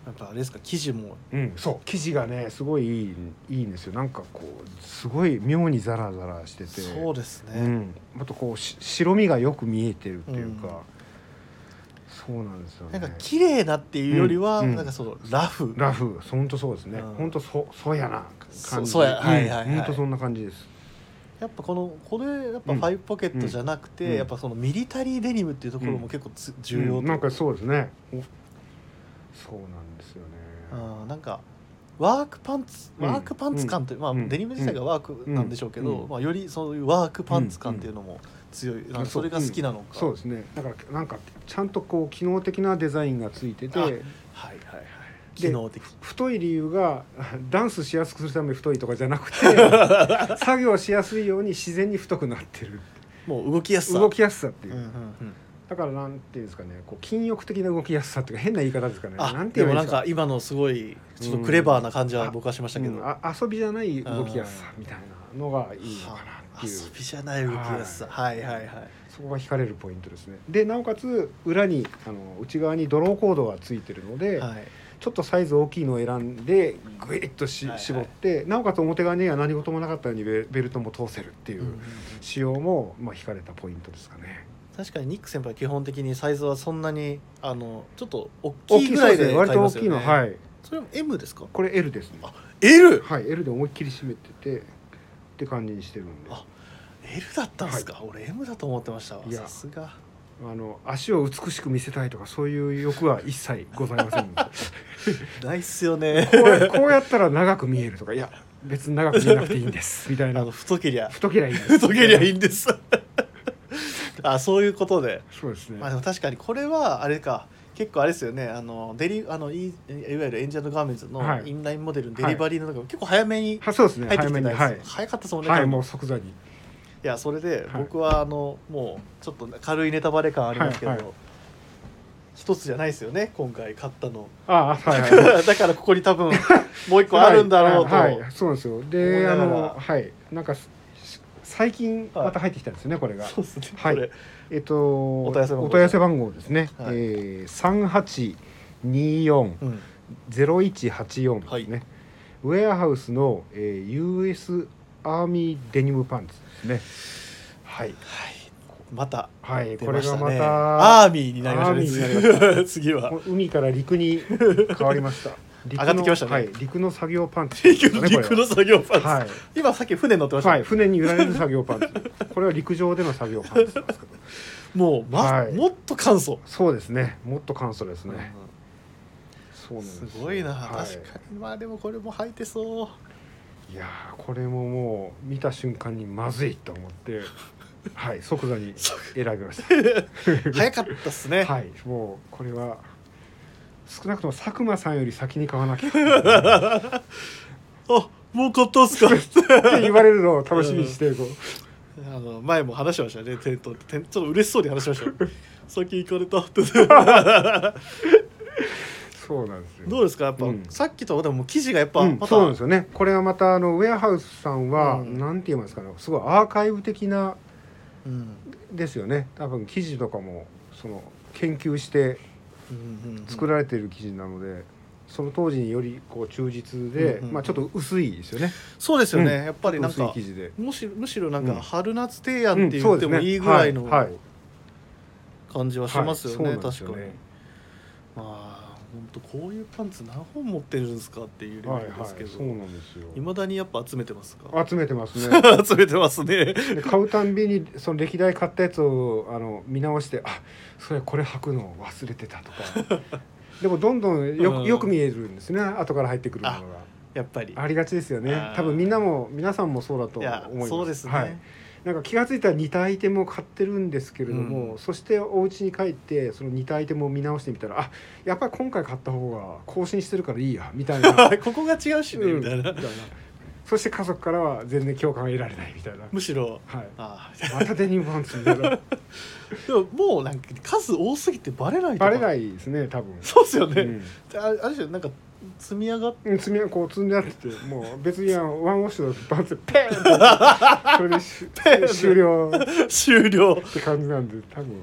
Speaker 1: やっぱあれですか？生地も。
Speaker 2: いうん、そう。生地がねすごいいいいいんですよ。なんかこうすごい妙にザラザラしてて。
Speaker 1: そうですね、
Speaker 2: うん、あとこうし白身がよく見えてるっていうか、そうなんですよね。
Speaker 1: なんか綺麗なっていうよりは、
Speaker 2: うんうん。
Speaker 1: なんかそのラフ。
Speaker 2: ラフ。本当そうですね。
Speaker 1: うん。
Speaker 2: 本当そそうやな。感じ。
Speaker 1: そそうや。はいはいはい。
Speaker 2: 本当そんな感じです。
Speaker 1: やっぱこのこれやっぱ
Speaker 2: うん。
Speaker 1: ファイブポケットじゃなくて、
Speaker 2: うん。
Speaker 1: やっぱそのミリタリーデニムっていうところも結構つ、重要
Speaker 2: うん。なんかそうですね。おそうなんですよね。
Speaker 1: うんなんかワークパンツ
Speaker 2: うん。
Speaker 1: ワークパンツ感という、まあ
Speaker 2: うん
Speaker 1: デニム自体がワークなんでしょうけど、
Speaker 2: うん。
Speaker 1: まあ、よりそういうワークパンツ感っていうのも強い、それが好きなのか、
Speaker 2: そうですね。だからなんかちゃんとこう機能的なデザインがついてて。
Speaker 1: あはいはいはい。機能的。
Speaker 2: 太い理由が ダンスしやすくするために太いとかじゃなくて 作業しやすいように自然に太くなってる。
Speaker 1: もう動きやすさ。
Speaker 2: 動きやすさっていう、
Speaker 1: うんうんうん。
Speaker 2: だからなんていうんですかねこう筋欲的な動きやすさっていうか変な言い方ですかね。
Speaker 1: あ
Speaker 2: なんていいで
Speaker 1: もなんか今のすごいちょっとクレバーな感じは
Speaker 2: うん。
Speaker 1: 僕はしましたけど、
Speaker 2: うん。あ遊びじゃない動きやすさみたいなのがいいのかなっていう
Speaker 1: 遊びじゃない動きやすさはい。はいはい
Speaker 2: そこが惹かれるポイントですね。でなおかつ裏にあの内側にドローコードがついてるので、
Speaker 1: はい。
Speaker 2: ちょっとサイズ大きいのを選んでグイッとし、
Speaker 1: はいはい。
Speaker 2: 絞ってなおかつ表側には何事もなかったようにベベルトも通せるっていう仕様も、まあ、惹かれたポイントですかね。
Speaker 1: 確かにニック先輩は基本的にサイズはそんなにあのちょっと大
Speaker 2: 大
Speaker 1: きいぐらいで
Speaker 2: 割と大きいのはい。
Speaker 1: それも M ですか？
Speaker 2: これ L ですね。
Speaker 1: あ L!
Speaker 2: はい L で思いっきり締めててって感じにしてるんで。
Speaker 1: あ L だったんですか、俺 M だと思ってましたわ。
Speaker 2: いや
Speaker 1: さすが。
Speaker 2: あの足を美しく見せたいとかそういう欲は一切ございません。
Speaker 1: ないっすよね。
Speaker 2: こうやこうやったら長く見えるとか。いや別に長く見えなくていいんです。みたいな。
Speaker 1: 太けりゃ。
Speaker 2: 太けりゃいいんです。
Speaker 1: 太けりゃいいんです。あそういうことで。
Speaker 2: そうですね。
Speaker 1: まあでも確かにこれはあれか。結構あれですよね。あのデリあのいいいわゆるエンジェルガーメンツの
Speaker 2: はい。
Speaker 1: インラインモデルのデリバリーの中、結構早めに入ってきて
Speaker 2: 早めにはい。
Speaker 1: たやつ、早かったですもんね、
Speaker 2: はいもう即座に
Speaker 1: いやそれで
Speaker 2: はい。
Speaker 1: 僕はあの、もうちょっと軽いネタバレ感ありますけど、
Speaker 2: はいはい。
Speaker 1: 一つじゃないですよね今回買ったの。
Speaker 2: ああはいはい。
Speaker 1: だからここに多分もう一個あるんだろうと、
Speaker 2: はい、はいそうなんですよ。であのはい。なんかす最近また入ってきたんですよねこれが。
Speaker 1: そうですね、
Speaker 2: はい。えっと
Speaker 1: お問い合わせ番号
Speaker 2: ですね、
Speaker 1: はい。
Speaker 2: えー、3824
Speaker 1: うん。
Speaker 2: 0184ですね、ウェアハウスの、えー、US アーミーデニムパンツですね。はい。
Speaker 1: はい。また
Speaker 2: はい。これがまた
Speaker 1: アーミーになりました 次は。
Speaker 2: 海から陸に変わりました。
Speaker 1: 上がってきましたね。
Speaker 2: はい、陸の作業パンツ。
Speaker 1: 陸の作業パンツ、
Speaker 2: はい。
Speaker 1: 今さっき船乗ってました、
Speaker 2: はい、船に揺られる作業パンツ。これは陸上での作業パンツですけど。
Speaker 1: もう、ま
Speaker 2: はい。
Speaker 1: もっと簡素、
Speaker 2: そうですね。もっと簡素ですね。そうなんです。
Speaker 1: ごいな、
Speaker 2: はい。
Speaker 1: 確かに。まあでもこれも履いてそう
Speaker 2: いやーこれももう見た瞬間にまずいと思って、はい、即座に選びまし
Speaker 1: 早かったっすね、
Speaker 2: た。はい、もうこれは少なくとも佐久間さんより先に買わなきゃ。っ て
Speaker 1: あもう買ったんすか？
Speaker 2: 言われるのを楽しみにしてこう。
Speaker 1: あの前も話しましたねテントテンちょっと嬉しそうに話しましたよ。先行かれたって
Speaker 2: そうなんですよ。
Speaker 1: どうですか？やっぱ、
Speaker 2: うん。
Speaker 1: さっきとでも生地がやっぱ、
Speaker 2: うん
Speaker 1: また
Speaker 2: そうなんですよね。これはまたあのウェアハウスさんは、
Speaker 1: うん。
Speaker 2: なんて言いますかねすごいアーカイブ的な
Speaker 1: うん。
Speaker 2: ですよね。多分記事とかもその研究して
Speaker 1: うんうん
Speaker 2: 作られている記事なので、その当時によりこう忠実で、
Speaker 1: うんうん
Speaker 2: まあ、ちょっと薄いですよね。
Speaker 1: そうですよね、
Speaker 2: うん。
Speaker 1: やっぱりなん
Speaker 2: 薄い
Speaker 1: か
Speaker 2: 記事で。
Speaker 1: むしむしろなん
Speaker 2: うん。
Speaker 1: か春夏提案って
Speaker 2: うん
Speaker 1: 言ってもいいぐらいの
Speaker 2: はい。はい。
Speaker 1: 感じはしますよね、
Speaker 2: はい。そうなんですよ
Speaker 1: 確かに。
Speaker 2: ね
Speaker 1: まあ本当こういうパンツ何本持ってるんですかっていうレベ
Speaker 2: はいはい
Speaker 1: ルですけど、
Speaker 2: そうなんですよ。
Speaker 1: いまだにやっぱ集めてますか？
Speaker 2: 集めてますね。
Speaker 1: 集めてますね。
Speaker 2: で買うたんびにその歴代買ったやつをあの見直してあそれこれ履くの忘れてたとか。でもどんどんよ,、
Speaker 1: うん。
Speaker 2: よく見えるんですね。後から入ってくるものが。
Speaker 1: やっぱり。
Speaker 2: ありがちですよね。多分みんなも皆さんもそうだと思います。
Speaker 1: そうですね、
Speaker 2: はい、なんか気が付いたら似たアイテムを買ってるんですけれども、
Speaker 1: うん。
Speaker 2: そしてお家に帰ってその似たアイテムを見直してみたらあやっぱり今回買った方が更新してるからいいやみたいな。
Speaker 1: ここが違うしね、
Speaker 2: うん。
Speaker 1: みたいな。
Speaker 2: そして家族からは全然共感を得られないみたいな、
Speaker 1: むしろ
Speaker 2: はい、
Speaker 1: あ
Speaker 2: またデニムパンツみたいな。
Speaker 1: あ でももうなんか数多すぎてバレない
Speaker 2: バレないですね多分。
Speaker 1: そうですよね、
Speaker 2: うん。
Speaker 1: ああれなんか積み上がっ
Speaker 2: うん積みこう積んであっててもう別にあのワンウォッシュのパンツペーンって それで終了。
Speaker 1: 終了。
Speaker 2: って感じなんで多分。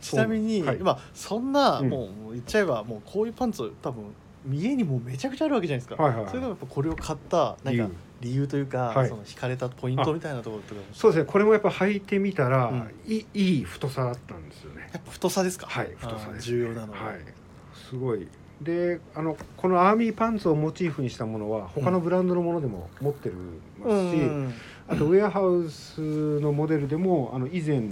Speaker 1: ちなみに、
Speaker 2: はい。
Speaker 1: 今そんな、
Speaker 2: うん。
Speaker 1: もう言っちゃえばもうこういうパンツ多分家にもうめちゃくちゃあるわけじゃないですか、
Speaker 2: はいはいはい。
Speaker 1: それでもやっぱこれを買ったなんか理由。というか、
Speaker 2: はい。
Speaker 1: その惹かれたポイントみたいなところとかも。
Speaker 2: そうですね。これもやっぱ履いてみたら、
Speaker 1: うん。
Speaker 2: いいいい太さだったんですよね。
Speaker 1: やっぱ太さですか？
Speaker 2: はい太さです、
Speaker 1: あー重要なのは、
Speaker 2: はい。すごいであのこのアーミーパンツをモチーフにしたものは他のブランドのものでも持ってるますし、
Speaker 1: うん
Speaker 2: あとウェアハウスのモデルでもあの以前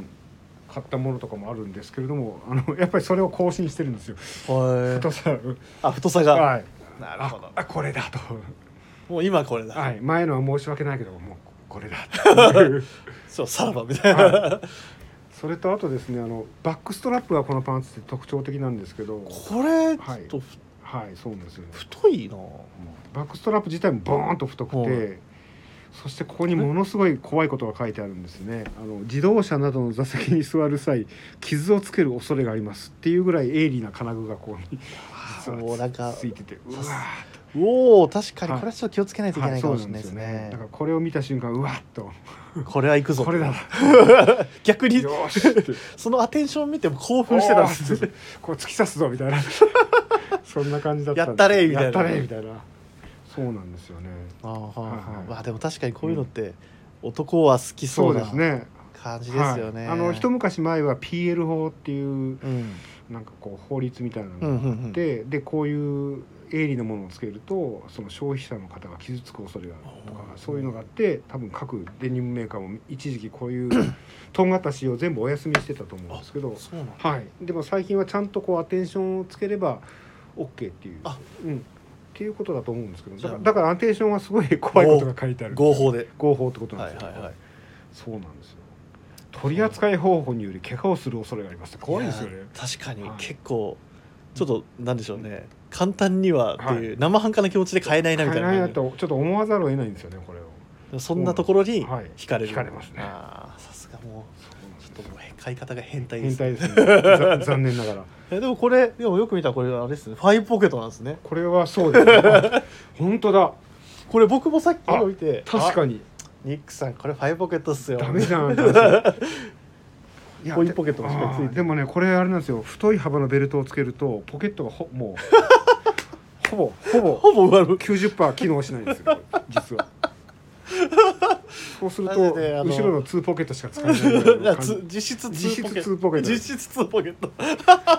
Speaker 2: 買ったものとかもあるんですけれどもあのやっぱりそれを更新してるんですよ。
Speaker 1: はい。
Speaker 2: 太さ
Speaker 1: あ太さが。
Speaker 2: はい。あ
Speaker 1: なるほど。
Speaker 2: あこれだと。
Speaker 1: もう今これだ、
Speaker 2: はい。前のは申し訳ないけどもうこれだ
Speaker 1: そうさらばみたいな、
Speaker 2: はそれとあとですねあのバックストラップがこのパンツって特徴的なんですけど。
Speaker 1: これちょっとふ
Speaker 2: はい。そうなんですよね。
Speaker 1: 太いな。
Speaker 2: バックストラップ自体もボーンと太く
Speaker 1: はい。
Speaker 2: てそしてここにものすごい怖いことが書いてあるんですね。あの自動車などの座席に座る際傷をつける恐れがありますっていうぐらい鋭利な金具がここに実は
Speaker 1: もうなんか
Speaker 2: ついててうわー
Speaker 1: おお確かに
Speaker 2: はい。
Speaker 1: これはちょっと気をつけないといけないかもしれないです
Speaker 2: そうなん
Speaker 1: ね。
Speaker 2: だからこれを見た瞬間うわっと。
Speaker 1: これは行くぞ。
Speaker 2: これだ
Speaker 1: 逆にそのアテンション見ても興奮してたんです。
Speaker 2: こう突き刺すぞみたいな。そんな感じだった
Speaker 1: やったれみたいな。
Speaker 2: やったれみたいな。そうなんですよね。
Speaker 1: あーはあはあ
Speaker 2: はい
Speaker 1: まあでも確かにこういうのって男は好きそ
Speaker 2: そうう
Speaker 1: な
Speaker 2: ですね。
Speaker 1: 感じですよね、
Speaker 2: はい、あの一昔前は PL 法っていう
Speaker 1: うん。
Speaker 2: なんかこう法律みたいなの
Speaker 1: うんうん
Speaker 2: があ
Speaker 1: うん。
Speaker 2: って、でこういう鋭利なものをつけるとその消費者の方が傷つく恐れがあるとかそういうのがあって多分各デニムメーカーも一時期こういうとんがった仕様全部お休みしてたと思うんですけど、はい、でも最近はちゃんとこうアテンションをつければ OK っていう。
Speaker 1: あ。
Speaker 2: うん。っていうことだと思うんですけどだからだからアテンションはすごい怖いことが書いてある。
Speaker 1: 合法で。
Speaker 2: 合法ってことなんですよ、
Speaker 1: はいはいはい。
Speaker 2: そうなんですよ。取り扱い方法により怪我をする恐れがあります。怖いですよね。
Speaker 1: や確かに
Speaker 2: はい。
Speaker 1: 結構ちょっとなんでしょうね簡単にはっていう生半可な気持ちで買えないなみたいな
Speaker 2: 買えないとちょっと思わざるを得ないんですよねこれを
Speaker 1: じそんなところに
Speaker 2: はい。
Speaker 1: 惹かれる、
Speaker 2: 惹かれますね。
Speaker 1: ああさすがもうちょっともう買い方が変態です
Speaker 2: 変態ですね。ざ 残念ながら。
Speaker 1: えでもこれでもよく見たらこれあれですね。ファイブポケットなんですね。
Speaker 2: これはそうですね。あ 本当だ。
Speaker 1: これ僕もさっき見てに
Speaker 2: 確かに。
Speaker 1: ニックさんこれ five pocket っすよ。
Speaker 2: ダメじゃん
Speaker 1: ポケットがしっかりついて
Speaker 2: でもねこれあれなんですよ。太い幅のベルトをつけるとポケットがほもう ほぼほぼ
Speaker 1: ほぼ埋まる。
Speaker 2: 90%機能しないんですよ実は。そうすると後ろの2ポケットしか使えない
Speaker 1: 実質
Speaker 2: 実質
Speaker 1: 2
Speaker 2: 2ポケット。
Speaker 1: 実質2ポケット。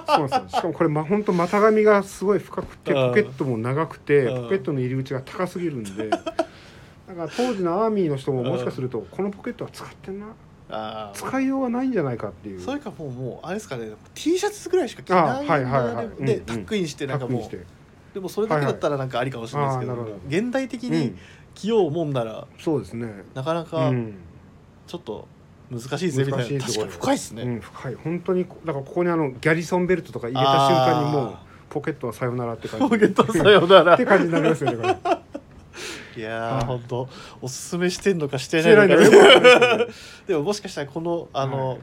Speaker 2: そうなんですよ。しかもこれま本当股上がすごい深くて
Speaker 1: うん。
Speaker 2: ポケットも長くて
Speaker 1: うん。
Speaker 2: ポケットの入り口が高すぎるんで。だから当時のアーミーの人ももしかするとこのポケットは使ってんな
Speaker 1: ああ
Speaker 2: 使いようがないんじゃないかっていう。
Speaker 1: それかもうもうあれですかね T シャツぐらいしか着ない
Speaker 2: あはいはいはい。
Speaker 1: で
Speaker 2: うん
Speaker 1: タックインしてなんかもう。でもそれだけだったらなんかありかもしれないですけど,、
Speaker 2: はいはい。
Speaker 1: 現代的に
Speaker 2: うん。
Speaker 1: 着ようもんなら
Speaker 2: そうですね。
Speaker 1: なかな
Speaker 2: う
Speaker 1: か
Speaker 2: ん。
Speaker 1: ちょっと難しいですねみたいな。確かに深いですね、
Speaker 2: うん深い。本当にだからここにあのギャリソンベルトとか入れた瞬間にもうポケットはさよならって感じ。
Speaker 1: ポケットさよなら。
Speaker 2: って感じになりますよねこれ
Speaker 1: いやー、
Speaker 2: はい
Speaker 1: 本当。おすすめしてんのかしてな
Speaker 2: いいんだよよくわか。で
Speaker 1: ももしかしたらこのあの、
Speaker 2: はい。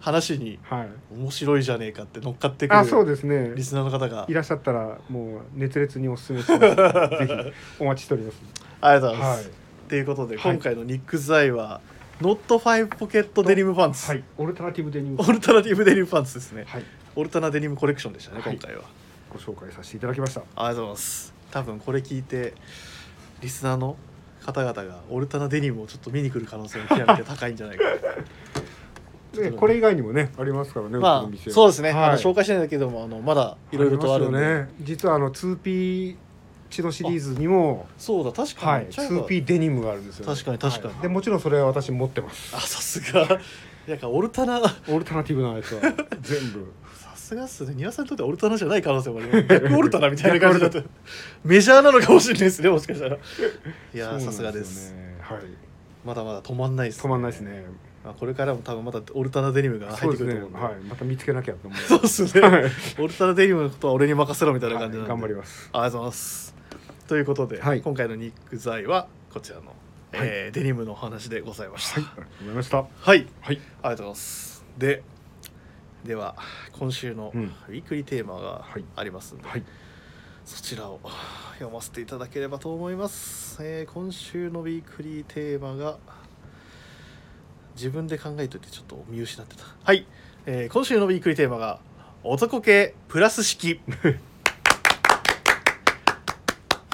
Speaker 1: 話に
Speaker 2: どはい。
Speaker 1: 面白いじゃねえかって乗っかってくる
Speaker 2: あそうですね。
Speaker 1: リスナーの方が。
Speaker 2: いらっしゃったらもう熱烈にお勧めします。ぜひ お待ちしております。
Speaker 1: ありがとうございます、
Speaker 2: はい。
Speaker 1: ということで、
Speaker 2: はい。
Speaker 1: 今回のニックスアイは not five pocket デニムパンツ、
Speaker 2: はい。オルタナティブデニム。
Speaker 1: オルタナティブデニムパンツですね
Speaker 2: はい。
Speaker 1: オルタナデニムコレクションでしたね、
Speaker 2: はい。
Speaker 1: 今回は。
Speaker 2: ご紹介させていただきました。
Speaker 1: ありがとうございます。多分これ聞いてリスナーの方々がオルタナデニムをちょっと見に来る可能性が極めて高いんじゃないか。
Speaker 2: で これ以外にもねありますからね
Speaker 1: まあそうですね、
Speaker 2: はい。
Speaker 1: 紹介してないだけどもあのまだいろいろとあるんで。
Speaker 2: ね。実はあの 2P チドシリーズにも
Speaker 1: そうだ。確かに、
Speaker 2: はい。
Speaker 1: チャイが
Speaker 2: 2P デニムがあるんですよね。
Speaker 1: 確かに確かに。
Speaker 2: はい。でもちろんそれは私持ってます。
Speaker 1: あさすが。なんかオルタナ。
Speaker 2: オルタナティブなやつは全部。
Speaker 1: さすがっすね。庭さんにとってはオルタナじゃない可能性もあります。逆オルタナみたいな感じだと。メジャーなのかもしれないですねもしかしたら。いやさすがです。
Speaker 2: はい。
Speaker 1: まだまだ止まんないです、
Speaker 2: 止まんないですね。
Speaker 1: まあ、これからも多分またオルタナデニムが入ってくると思うんで。
Speaker 2: はい。また見つけなきゃと思う。
Speaker 1: そうっすね。
Speaker 2: はい。
Speaker 1: オルタナデニムのことは俺に任せろみたいな感じなんで、
Speaker 2: 頑張ります
Speaker 1: ありがとうございます。ということで、
Speaker 2: はい。
Speaker 1: 今回のニックザイはこちらの、えーデニムのお話でございました。
Speaker 2: はい。ありがとうございました。
Speaker 1: はい、
Speaker 2: はい。
Speaker 1: ありがとうございます。ででは今週の
Speaker 2: うん。
Speaker 1: ウィークリーテーマが
Speaker 2: はい。
Speaker 1: ありますので、
Speaker 2: はい。
Speaker 1: そちらを読ませていただければと思います、えー今週のウィークリーテーマが自分で考えといてちょっと見失ってた。はい、えー今週のウィークリーテーマが男系プラス式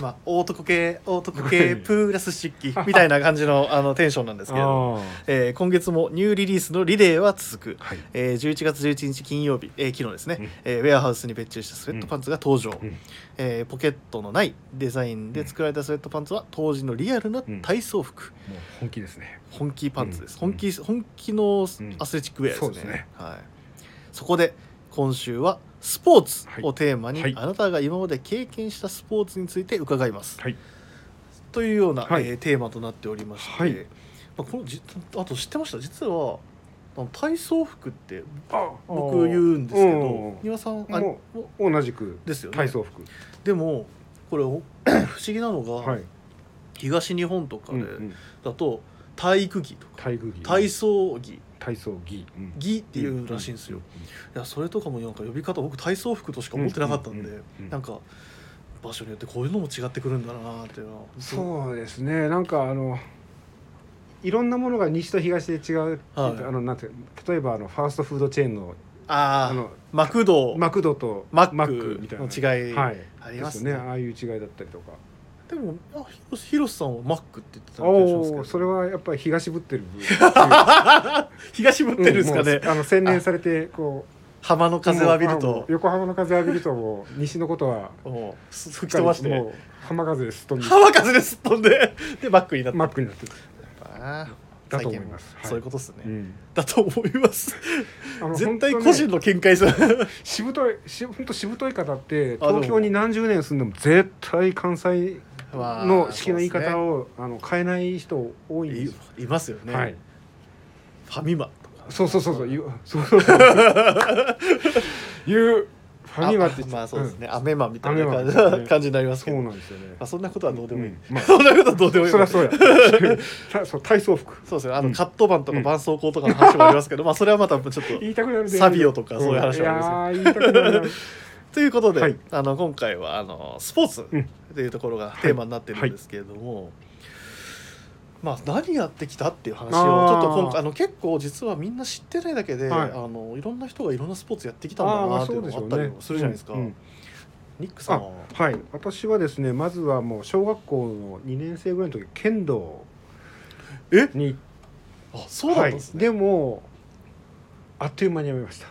Speaker 1: まあ男系男系プラス漆器みたいな感じの あのテンションなんですけれども、
Speaker 2: あ
Speaker 1: えー今月もニューリリースのリレーは続く、
Speaker 2: はい。
Speaker 1: えー11月11日金曜日、えー昨日ですね、
Speaker 2: うん。
Speaker 1: えーウェアハウスに別注したスウェットパンツが登場、
Speaker 2: うん。
Speaker 1: えーポケットのないデザインで作られたスウェットパンツは当時のリアルな体操服、
Speaker 2: もう本気ですね。
Speaker 1: 本気パンツです、
Speaker 2: うん。
Speaker 1: 本気本気の
Speaker 2: ん。
Speaker 1: アスレチックウェアですね,、
Speaker 2: そうですね。
Speaker 1: はい、そこで今週はスポーツをテーマに、
Speaker 2: はい。
Speaker 1: あなたが今まで経験したスポーツについて伺います、
Speaker 2: はい。
Speaker 1: というような、
Speaker 2: はい。
Speaker 1: えーテーマとなっておりまして、
Speaker 2: はい。
Speaker 1: まあ、このじあと知ってました？実は体操服って
Speaker 2: あ
Speaker 1: 僕言うんですけど丹羽さんあ
Speaker 2: 同じく
Speaker 1: ですよね。
Speaker 2: 体操服。
Speaker 1: でもこれお 不思議なのが、
Speaker 2: はい。
Speaker 1: 東日本とかでだと体育着とか
Speaker 2: 体
Speaker 1: 操着
Speaker 2: 体操着。うん。
Speaker 1: 着っていうらしいんですよ、いやそれとかもなんか呼び方僕体操服としか思ってなかったんで、なんか場所によってこういうのも違ってくるんだなっていうのは
Speaker 2: そうですね。なんかあのいろんなものが西と東で違う
Speaker 1: はい。
Speaker 2: あのなんて例えばあのファーストフードチェーンの
Speaker 1: ああ
Speaker 2: あの
Speaker 1: マクド
Speaker 2: マクドと
Speaker 1: マック
Speaker 2: みたいな
Speaker 1: の違い
Speaker 2: はい。
Speaker 1: ありますね。
Speaker 2: ね。ああいう違いだったりとか
Speaker 1: でもあヒロヒロシさんはマックって言ってた気がしますけど。
Speaker 2: それはやっぱり東ぶってる。部
Speaker 1: 東ぶってるんですかね、
Speaker 2: うんあの洗練されてこう
Speaker 1: 浜の風を浴びると。
Speaker 2: 横浜の風を浴びるともう西のことは
Speaker 1: 吹き飛ばして。
Speaker 2: もう浜風ですっ飛んで。
Speaker 1: 浜風ですっ飛んででマックになった
Speaker 2: マックになってる、だと思います。
Speaker 1: そういうことですね、
Speaker 2: うん。
Speaker 1: だと思います。絶対個人の見解です
Speaker 2: しぶといし本当しぶとい方って東京に何十年住んでも絶対関西
Speaker 1: まあ
Speaker 2: の式の言い方
Speaker 1: そう
Speaker 2: を、あの変えない人多いん
Speaker 1: です。
Speaker 2: よ
Speaker 1: ねいいますよね、
Speaker 2: はい。
Speaker 1: ファミマとか。
Speaker 2: そうそうそうそう。そう。そうそう 言うファミマって
Speaker 1: まあそうですね、アメマみたいな感じ,、
Speaker 2: ね。
Speaker 1: 感じになります
Speaker 2: そう
Speaker 1: けど
Speaker 2: なんですよね。
Speaker 1: まあ、そんなことはどうでもいい、
Speaker 2: うん。まあ
Speaker 1: そんなことはどうでもいい。
Speaker 2: そりゃそうや。たそう体操服。
Speaker 1: そうですねあの、
Speaker 2: うん。
Speaker 1: カットバンとか絆創膏とかの話もありますけど、まあそれはまたちょっと
Speaker 2: 言いたくなるね。
Speaker 1: サビオとかそういう話はあ
Speaker 2: うんいやー言いたくなるな
Speaker 1: ということで、
Speaker 2: はい。
Speaker 1: あの今回はあのスポーツ
Speaker 2: うん。
Speaker 1: というところがテーマになってるんですけれども、まあ何やってきたっていう話をち
Speaker 2: あー。
Speaker 1: ょっと今回あの結構実はみんな知ってないだけで、
Speaker 2: はい。
Speaker 1: あのいろんな人がいろんなスポーツやってきたんだなっていうのがあったりもするじゃないですか。
Speaker 2: うん。うん
Speaker 1: ニックさんは？
Speaker 2: はい。私はですねまずはもう小学校の2年生ぐらいの時剣道
Speaker 1: え？
Speaker 2: に
Speaker 1: あそうだったんですね、
Speaker 2: はい、でもあっという間にやめました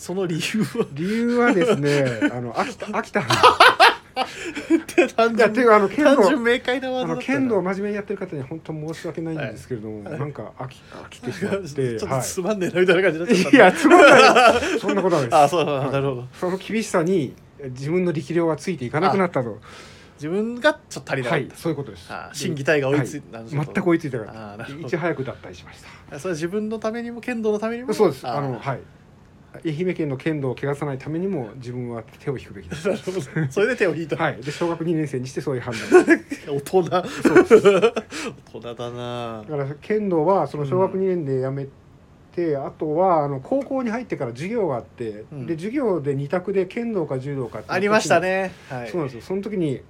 Speaker 1: その理由は？
Speaker 2: 理由はですね あの飽きた飽きた
Speaker 1: 単
Speaker 2: いやってい
Speaker 1: 純
Speaker 2: うかあの剣道
Speaker 1: 単純明快な
Speaker 2: あの
Speaker 1: ドだったな。
Speaker 2: 剣道を真面目にやってる方に本当申し訳ないんですけれども、
Speaker 1: はい。
Speaker 2: なんか飽き飽きてしまっ
Speaker 1: ち
Speaker 2: て
Speaker 1: ょっとつまんねえなみたいな感じになっちゃっ
Speaker 2: い
Speaker 1: で
Speaker 2: やつまんない。そんなことはないです。
Speaker 1: あそうなるほど。
Speaker 2: その厳しさに自分の力量がついていかなくなったと。
Speaker 1: 自分がちょっと足りなかった、
Speaker 2: はいそういうことです。
Speaker 1: あ心技体が追いつい
Speaker 2: は
Speaker 1: なるほど
Speaker 2: 全く追いついてなか
Speaker 1: あーなるほど。
Speaker 2: ったいち早く脱退しました。
Speaker 1: それは自分のためにも剣道のためにも？
Speaker 2: そうです。
Speaker 1: あー。
Speaker 2: あのはい愛媛県の剣道を汚さないためにも自分は手を引くべきです。
Speaker 1: なるほど。それで手を引いた、
Speaker 2: はい。で小学2年生にしてそういう判断。
Speaker 1: 大人。大人だな。
Speaker 2: だから剣道はその小学2年でやめて、あとはあの高校に入ってから授業があって、
Speaker 1: うん。
Speaker 2: で授業で2択で剣道か柔道か
Speaker 1: ありましたね。はい。
Speaker 2: そうなんですよ。その時に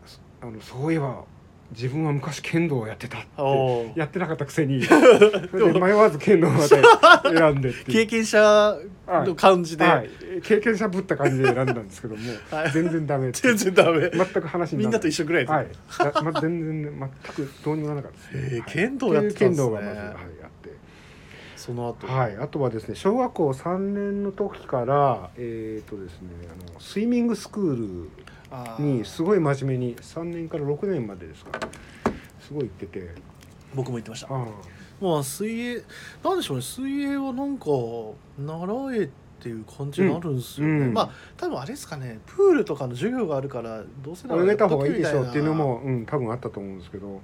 Speaker 2: あのそういえば自分は昔剣道をやってたってやってなかったくせに 迷わず剣道をまた選んで
Speaker 1: 経験者の感じで、
Speaker 2: はい、経験者ぶった感じで選んだんですけども、
Speaker 1: はい。
Speaker 2: 全然ダメ
Speaker 1: 全然ダメ。
Speaker 2: 全く話に
Speaker 1: みんなと一緒ぐらいです、
Speaker 2: はい。だま、全然ね全くどうにもならなかったです。ね、
Speaker 1: 剣道やってたんですね。
Speaker 2: 剣道がまず、はい、あって。
Speaker 1: その後、
Speaker 2: はい、あとはですね小学校3年の時からえっ、とですねあのスイミングスクールにすごい真面目に3年から6年までですか。すごい行ってて。
Speaker 1: 僕も言ってました。
Speaker 2: あ
Speaker 1: まあ水泳なんでしょうね。水泳はなんか習えっていう感じになるんですよね、
Speaker 2: うんうん。
Speaker 1: まあ多分あれですかね。プールとかの授業があるからどうせなら
Speaker 2: あ泳げた方がいいでしょう
Speaker 1: やっ
Speaker 2: ていうのも、うん、多分あったと思うんですけど。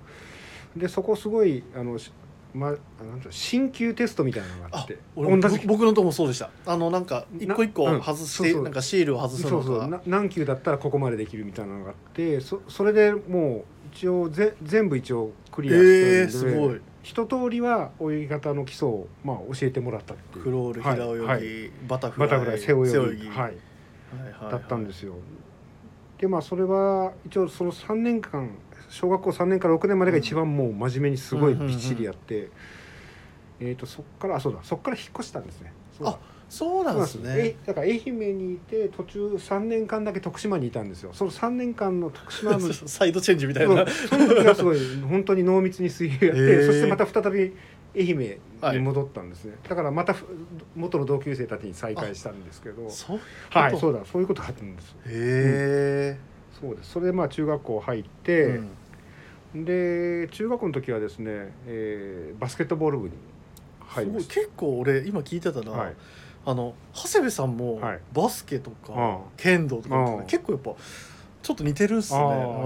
Speaker 2: でそこすごいあのしま、なんていうの進級テストみたいなのがあ
Speaker 1: あ
Speaker 2: って同じ。
Speaker 1: 僕僕のとこもそうでした。あのなんか一個一個外して、なんかシールを外すのが
Speaker 2: そうそう。な何級だったらここまでできるみたいなのがあってそそれでもう一応ぜ全部一応クリア
Speaker 1: えー、
Speaker 2: したんで、
Speaker 1: すごい。
Speaker 2: 一通りは泳ぎ方の基礎を、まあ、教えてもらったっていう。
Speaker 1: クロール平泳ぎ、
Speaker 2: はい。はい
Speaker 1: バタフライ
Speaker 2: バタフライ背泳ぎ。
Speaker 1: はい。
Speaker 2: はい、
Speaker 1: はいはい。
Speaker 2: だったんですよでまあそれは一応その3年間小学校3年から6年までが一番もう真面目にすごいびっちりやって、えー、とそっからあそうだそっから引っ越したんですね。
Speaker 1: あそうなんですね。
Speaker 2: えだから愛媛にいて途中3年間だけ徳島にいたんですよ。その3年間の徳島の
Speaker 1: サイドチェンジみたいな。
Speaker 2: その時はすごい本当に濃密に水泳やって、
Speaker 1: へー。
Speaker 2: そしてまた再び愛媛に戻ったんですね、だからまたふ元の同級生たちに再会したんですけど。
Speaker 1: そういう
Speaker 2: はいそうだそういうことがあったんです。
Speaker 1: へ
Speaker 2: そうです。それでまあ中学校入っ
Speaker 1: え、
Speaker 2: て、
Speaker 1: うん。
Speaker 2: で中学校の時はですね、えーバスケットボール部に入りまし
Speaker 1: すごい。結構俺今聞いてた
Speaker 2: た、
Speaker 1: な、
Speaker 2: はい、
Speaker 1: あの長谷部さんも
Speaker 2: はい。
Speaker 1: バスケとか、
Speaker 2: ああ。
Speaker 1: 剣道とか、
Speaker 2: ああ。
Speaker 1: 結構やっぱちょっと似てるっすね。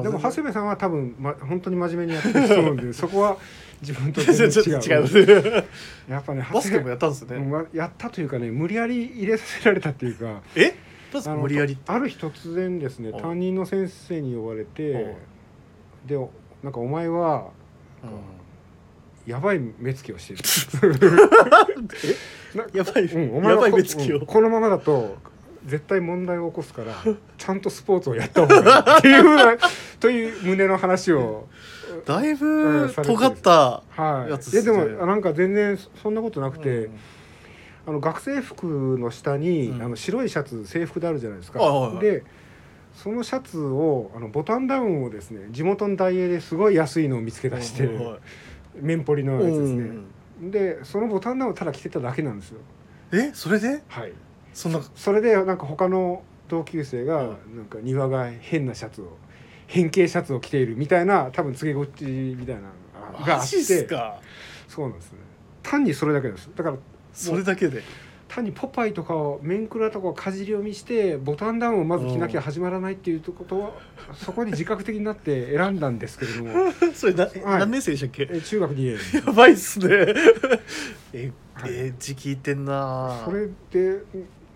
Speaker 2: でも長谷部さんは多分、ま、本当に真面目にやってる人なんで そこは自分と全然 違う。
Speaker 1: 違う。
Speaker 2: やっぱね
Speaker 1: バスケもやったんですね、
Speaker 2: やったというかね無理やり入れさせられたっていうか
Speaker 1: え？無理やり
Speaker 2: ある日突然ですね
Speaker 1: う。ん
Speaker 2: 担任の先生に呼ばれてでおなんかお前はやばい目つきをしている な
Speaker 1: やばい、
Speaker 2: うん、お前
Speaker 1: やばい目つきを、
Speaker 2: うんこのままだと絶対問題を起こすからちゃんとスポーツをやった方がいいっていうという胸の話を
Speaker 1: だい
Speaker 2: うん
Speaker 1: ぶ尖った、
Speaker 2: はい。
Speaker 1: やつっすね。
Speaker 2: いやでもなんか全然そんなことなくて、
Speaker 1: うん
Speaker 2: あの学生服の下に、
Speaker 1: うん。
Speaker 2: あの白いシャツ制服であるじゃないですか、
Speaker 1: はいはいはい。
Speaker 2: でそのシャツをあのボタンダウンをですね地元のダイエーですごい安いのを見つけ出して、
Speaker 1: はいはい
Speaker 2: 面ポリのやつですね、
Speaker 1: うん
Speaker 2: でそのボタンダウンをただ着てただけなんですよ。
Speaker 1: えそれで？
Speaker 2: はい。
Speaker 1: そんな
Speaker 2: それでなんか他の同級生が、
Speaker 1: うん
Speaker 2: なんか庭が変なシャツを変形シャツを着ているみたいな多分告げ口みたいなのがあって。
Speaker 1: か？
Speaker 2: そうなんですね。単にそれだけです。だから
Speaker 1: それだけで？
Speaker 2: 単にポパイとかを面クラとかをかじり読みしてボタンダウンをまず着なきゃ始まらないっていうことはそこに自覚的になって選んだんですけれども。
Speaker 1: それな、
Speaker 2: はい。
Speaker 1: 何年生でしたっけ？
Speaker 2: え中学2年
Speaker 1: やばいっすね。え、
Speaker 2: はい。
Speaker 1: え字聞いてんな
Speaker 2: それで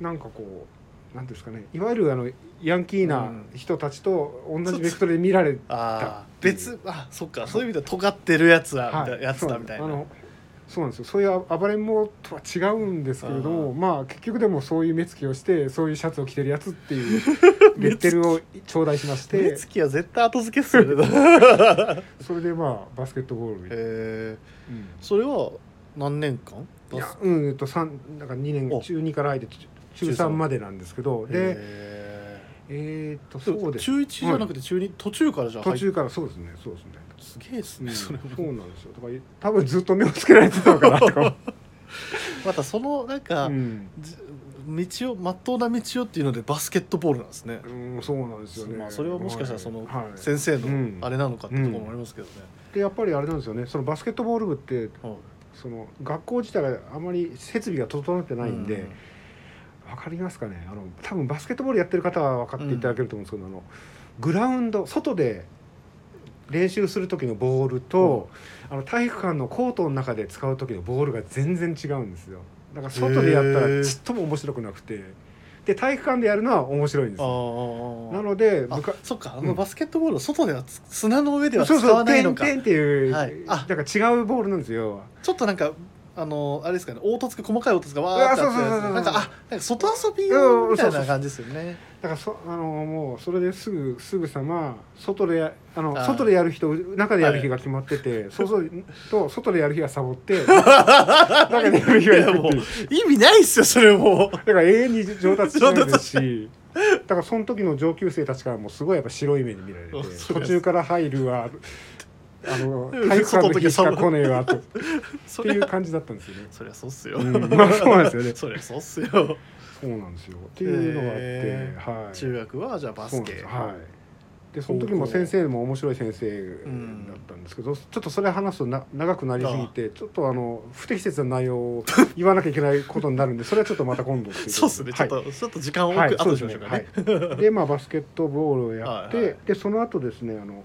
Speaker 2: なんかこうなんですかねいわゆるあのヤンキーな人たちと同じベクトルで見られ
Speaker 1: ああ
Speaker 2: だっていう。
Speaker 1: 別あそっかそういう意味では尖ってるやつだ、
Speaker 2: はい。
Speaker 1: やつだみたいな。
Speaker 2: そうあのそうなんですよ。そういう暴れん坊とは違うんですけれども
Speaker 1: あ
Speaker 2: まあ結局でもそういう目つきをしてそういうシャツを着てるやつっていう レッテルを頂戴しまし
Speaker 1: 目
Speaker 2: て
Speaker 1: つきは絶対後付けっすよね。
Speaker 2: それでまあバスケットボールに、
Speaker 1: え
Speaker 2: うん。
Speaker 1: ー、それは何年間？
Speaker 2: いやうんえっと三なんか2年
Speaker 1: お。
Speaker 2: 中2から入って中3までなんですけどで
Speaker 1: え
Speaker 2: えーっと
Speaker 1: ー
Speaker 2: そうです。
Speaker 1: 中1じゃなくて中2、途中からじゃあ
Speaker 2: 途中からそうですねそうですね。
Speaker 1: すげえっすね、
Speaker 2: うん
Speaker 1: それ
Speaker 2: そうなんですよ。だから多分ずっと目をつけられてたのかなと。か、
Speaker 1: またそのなんか、道をまっとうな道をっていうのでバスケットボールなんですね、
Speaker 2: うん、そうなんですよね、
Speaker 1: まあ、それはもしかしたらその先生
Speaker 2: うん。
Speaker 1: のあれなのかってところもありますけどね、
Speaker 2: でやっぱりあれなんですよね。そのバスケットボール部って
Speaker 1: はい。
Speaker 2: その学校自体があまり設備が整ってないんで、わかりますかね？あの多分バスケットボールやってる方は分かっていただけると思うんですけど、あのグラウンド外で練習する時のボールと、あの体育館のコートの中で使う時のボールが全然違うんですよ。だから外でやったらちっとも面白くなくてで体育館でやるのは面白いんですなので
Speaker 1: そっかあ
Speaker 2: うん。
Speaker 1: のバスケットボールを外ではつ砂の上では使
Speaker 2: そうそう
Speaker 1: わないのか。
Speaker 2: 点々っていう、
Speaker 1: はい。あ。
Speaker 2: だから違うボールなんですよ。
Speaker 1: ちょっとなんかあのあれですかね凹凸が細かい凹凸がわーってあった
Speaker 2: あそうそうそうそう
Speaker 1: やつなんかあなんか外遊び用みたいな感じですよね。
Speaker 2: だからそあのもうそれですぐすぐさま外でやあの外でやる日と中でやる日が決まってて、そうそうと外でやる日はサボって 中でやる日はやるっていう
Speaker 1: 意味ないっすよそれも。
Speaker 2: だから永遠に上達しないですしだからその時の上級生たちからもすごいやっぱ白い目に見られて
Speaker 1: あ そうです。
Speaker 2: 途中から入るわあの
Speaker 1: うん
Speaker 2: 体育館の日しか来ねえわと。っ
Speaker 1: そ
Speaker 2: ていう感じだったんですよね。
Speaker 1: そりゃそうっすよ、
Speaker 2: うんまあそうなんですよね。
Speaker 1: そりゃそうっすよ。
Speaker 2: そうなんですよ。っていうのがあって、
Speaker 1: へ
Speaker 2: はい。
Speaker 1: 中学はじゃあバスケ。
Speaker 2: はい。でその時も先生も面白い先生だったんですけど、ちょっとそれ話すとな長くなりすぎてちょっとあの不適切な内容を言わなきゃいけないことになるんでそれはちょっとまた今度ってい
Speaker 1: そうっすね、
Speaker 2: はい。
Speaker 1: ちょっとちょっと時間を置く、
Speaker 2: はい、
Speaker 1: 後にしましょうかね、
Speaker 2: はい、でまあバスケットボールをやって、
Speaker 1: はいはい。
Speaker 2: でその後ですねあの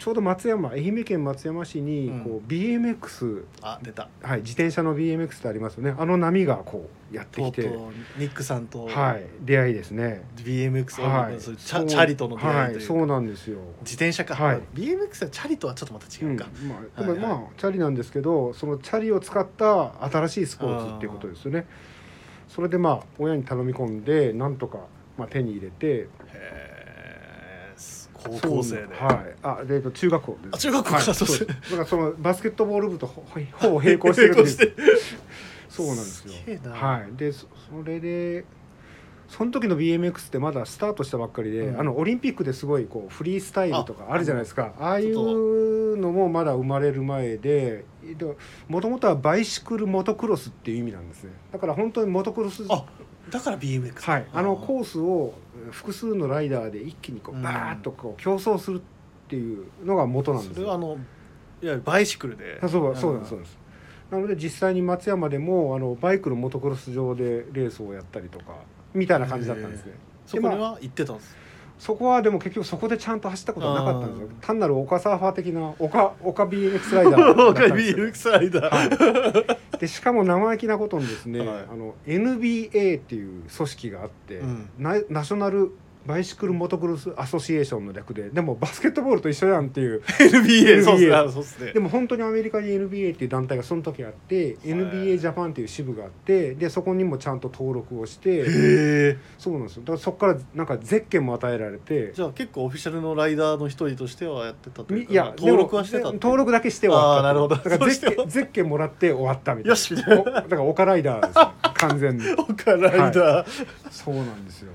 Speaker 2: ちょうど松山愛媛県松山市に
Speaker 1: うん。
Speaker 2: こう BMX、
Speaker 1: あ出た。
Speaker 2: はい、自転車の BMX ってありますよね。あの波がこうやってきて、
Speaker 1: ニックさんと
Speaker 2: はい、出会いですね。
Speaker 1: BMX を、
Speaker 2: はい。
Speaker 1: チャチャリとの出会い
Speaker 2: はい、そうなんですよ。
Speaker 1: 自転車か、
Speaker 2: はい。
Speaker 1: BMX はチャリとはちょっとまた違うか、
Speaker 2: うんまあ、でもまあチャリなんですけどそのチャリを使った新しいスポーツっていうことですよね。それでまあ親に頼み込んでなんとかまあ手に入れて
Speaker 1: 高校生で、
Speaker 2: はい。あでえっと中学校です。
Speaker 1: あ中学校か。
Speaker 2: はい、
Speaker 1: そうです。
Speaker 2: だからそのバスケットボール部とほほぼ並行してるという。
Speaker 1: 並行して。
Speaker 2: そうなんですよ。はい。でそそれでその時の BMX ってまだスタートしたばっかりで、
Speaker 1: うん。
Speaker 2: あのオリンピックですごいこうフリースタイルとかあるじゃないですか。ああいうのもまだ生まれる前でもともとは bicycle motocross っていう意味なんですね。だから本当にモトクロス
Speaker 1: あだから BMX
Speaker 2: はい、あのコースを複数のライダーで一気にこ
Speaker 1: う
Speaker 2: うん。バーッとこう競争するっていうのが元なんですよ。
Speaker 1: それはあのいわゆる bicycle で。
Speaker 2: あそうそうなんですそうです。なので実際に松山でもあのバイクのモトクロス場でレースをやったりとかみたいな感じだったんですね。
Speaker 1: そこには行ってたんです
Speaker 2: そこはでも結局そこでちゃんと走ったことはなかったんですよ。
Speaker 1: あ
Speaker 2: 単なる丘サーファー的な丘丘 BMX ライダーだったんですよ。
Speaker 1: BMX ライダー、
Speaker 2: はい、でしかも生意気なことにですね、
Speaker 1: はい。
Speaker 2: あの NBA っていう組織があって、
Speaker 1: うん。
Speaker 2: ナ National Bicycle Motocross Association の略で。でもバスケットボールと一緒やんっていう。
Speaker 1: NBA そうっすね。
Speaker 2: でも本当にアメリカに NBA っていう団体がその時あって、NBA ジャパンっていう支部があってでそこにもちゃんと登録をして。
Speaker 1: へえ。
Speaker 2: そうなんですよ。だからそこからなんかゼッケンも与えられて。
Speaker 1: じゃあ結構オフィシャルのライダーの一人としてはやってたというか
Speaker 2: みいや
Speaker 1: 登録はしてた
Speaker 2: 登録だけして終わった
Speaker 1: あーなるほど。
Speaker 2: だからゼッケンゼッケンもらって終わったみたいな。
Speaker 1: よし。みたいな
Speaker 2: おだから丘ライダーですよ。完全に
Speaker 1: 丘ライダー、
Speaker 2: そうなんですよ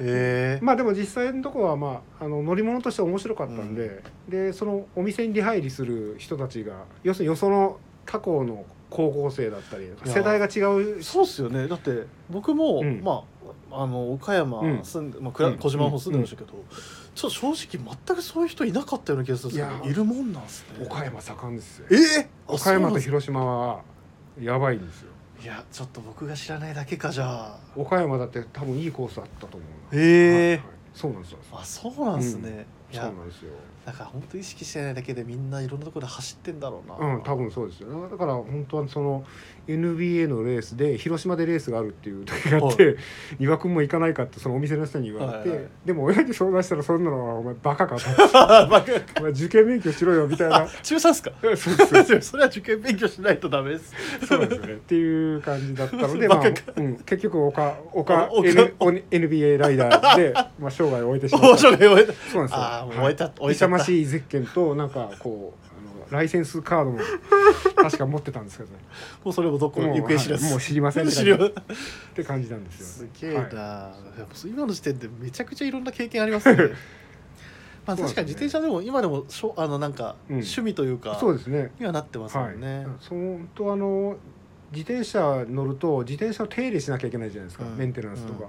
Speaker 1: へえ
Speaker 2: まあでも実際のところはまああの乗り物として面白かったんで、でそのお店に出入りする人たちが要するによその他校の高校生だったり世代が違う
Speaker 1: そうっすよね。だって僕も、
Speaker 2: うん。
Speaker 1: まああの岡山
Speaker 2: うん。
Speaker 1: 住んで、
Speaker 2: うん。
Speaker 1: 小島の方住んでましたけど、ちょっと正直全くそういう人いなかったような気がするんですけ
Speaker 2: いや
Speaker 1: どいるもんなんですね。
Speaker 2: 岡山盛んですよ。
Speaker 1: ええ
Speaker 2: 岡山と
Speaker 1: と
Speaker 2: 広島はやばいんですよ
Speaker 1: いやちょっと僕が知らないだけかじゃあ。
Speaker 2: 岡山だって多分いいコースあったと思うな。
Speaker 1: へえ。
Speaker 2: はいはい。そうなんですよ。
Speaker 1: あそうなんですね、い
Speaker 2: そう
Speaker 1: や
Speaker 2: なんですよ。
Speaker 1: なんか本当意識してないだけでみんないろんなところで走ってんだろうな。
Speaker 2: うん多分そうですよ。だから本当はその NBA のレースで広島でレースがあるっていう時があって「丹羽君も行かないか?」ってそのお店の人に言われて、
Speaker 1: はいはい
Speaker 2: でも親に相談したらそんなのはお前バカかと。
Speaker 1: バカ
Speaker 2: お前受験勉強しろよみたいな。
Speaker 1: あ 中3っすか？
Speaker 2: そ
Speaker 1: れは受験勉強しないとダメです。
Speaker 2: そうですよね。っていう感じだったので、まあうん、結局岡岡 N NBA ライダーで、まあ、生涯を終えてしま
Speaker 1: 面
Speaker 2: った。
Speaker 1: 白い終えた
Speaker 2: そうなんですよ。はい。勇ましいゼッケンとなんかこうライセンスカードも 確か持ってたんですけどね。
Speaker 1: もうそれもどこ
Speaker 2: もう
Speaker 1: 行方知らず、
Speaker 2: はいもう知りませんって感じって感じなんですよ。
Speaker 1: すげえな、
Speaker 2: はい。
Speaker 1: 今の時点でめちゃくちゃいろんな経験ありますね。まあ確かに自転車でも今でもしょあのなんか
Speaker 2: うん。
Speaker 1: 趣味というか、
Speaker 2: そうですね。
Speaker 1: にはなってますも
Speaker 2: はい。
Speaker 1: んね、
Speaker 2: そのとあの自転車乗ると自転車を手入れしなきゃいけないじゃないですか、
Speaker 1: うん。
Speaker 2: メンテナンスとか、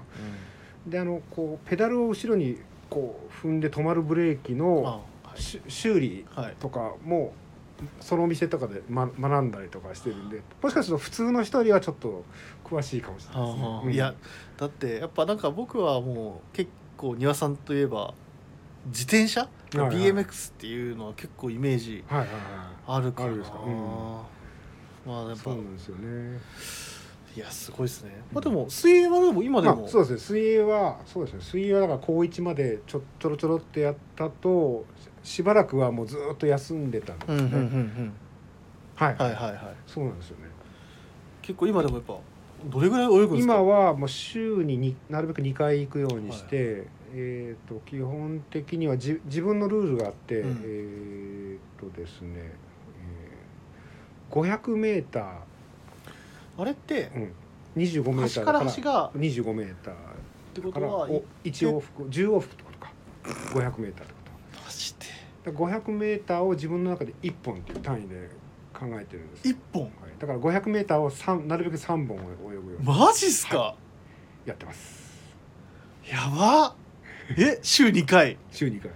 Speaker 1: うん。
Speaker 2: であのこうペダルを後ろにこう踏んで止まるブレーキ
Speaker 1: うん
Speaker 2: の
Speaker 1: あ
Speaker 2: し修理
Speaker 1: はい。
Speaker 2: とかもそのお店とかで、ま、学んだりとかしてるんでもしかすると普通の人よりはちょっと詳しいかもしれないですね、うん
Speaker 1: はあ。いやだってやっぱなんか僕はもう結構丹羽さんといえば自転車、
Speaker 2: はいはい。
Speaker 1: BMX っていうのは結構イメージ
Speaker 2: はいはいはい。
Speaker 1: あるから
Speaker 2: あるんですか？うん。
Speaker 1: まあやっぱ
Speaker 2: そうなんですよね。
Speaker 1: いやすごいですね。まあでも水泳はでも今でも、
Speaker 2: まあ、そうですね。水泳はそうですね。水泳はだから高1までちょちょろちょろってやったとしばらくはもうずっと休んでたんですね、
Speaker 1: うんうんうんうん。
Speaker 2: はい、
Speaker 1: はいはいはい。
Speaker 2: そうなんですよね。
Speaker 1: 結構今でもやっぱどれぐらい泳ぐんですか？
Speaker 2: 今はもう週にになるべく2回行くようにして、えっ、と基本的にはじ自分のルールがあって、
Speaker 1: うん。
Speaker 2: えっ、とですね、えー、500メーター、
Speaker 1: あれって
Speaker 2: うん、25メーターだからら
Speaker 1: 端が
Speaker 2: 25メーター
Speaker 1: ってことは
Speaker 2: お1往復10往復ってことか。500メーターってこと。
Speaker 1: マジで？
Speaker 2: だから500メーターを自分の中で1本っていう単位で考えてるんです、
Speaker 1: 一本？
Speaker 2: はい、だから500メーターを3なるべく3本泳ぐように。
Speaker 1: マジっすか、
Speaker 2: はやってます。
Speaker 1: やば。っえ週2回？
Speaker 2: 週2回、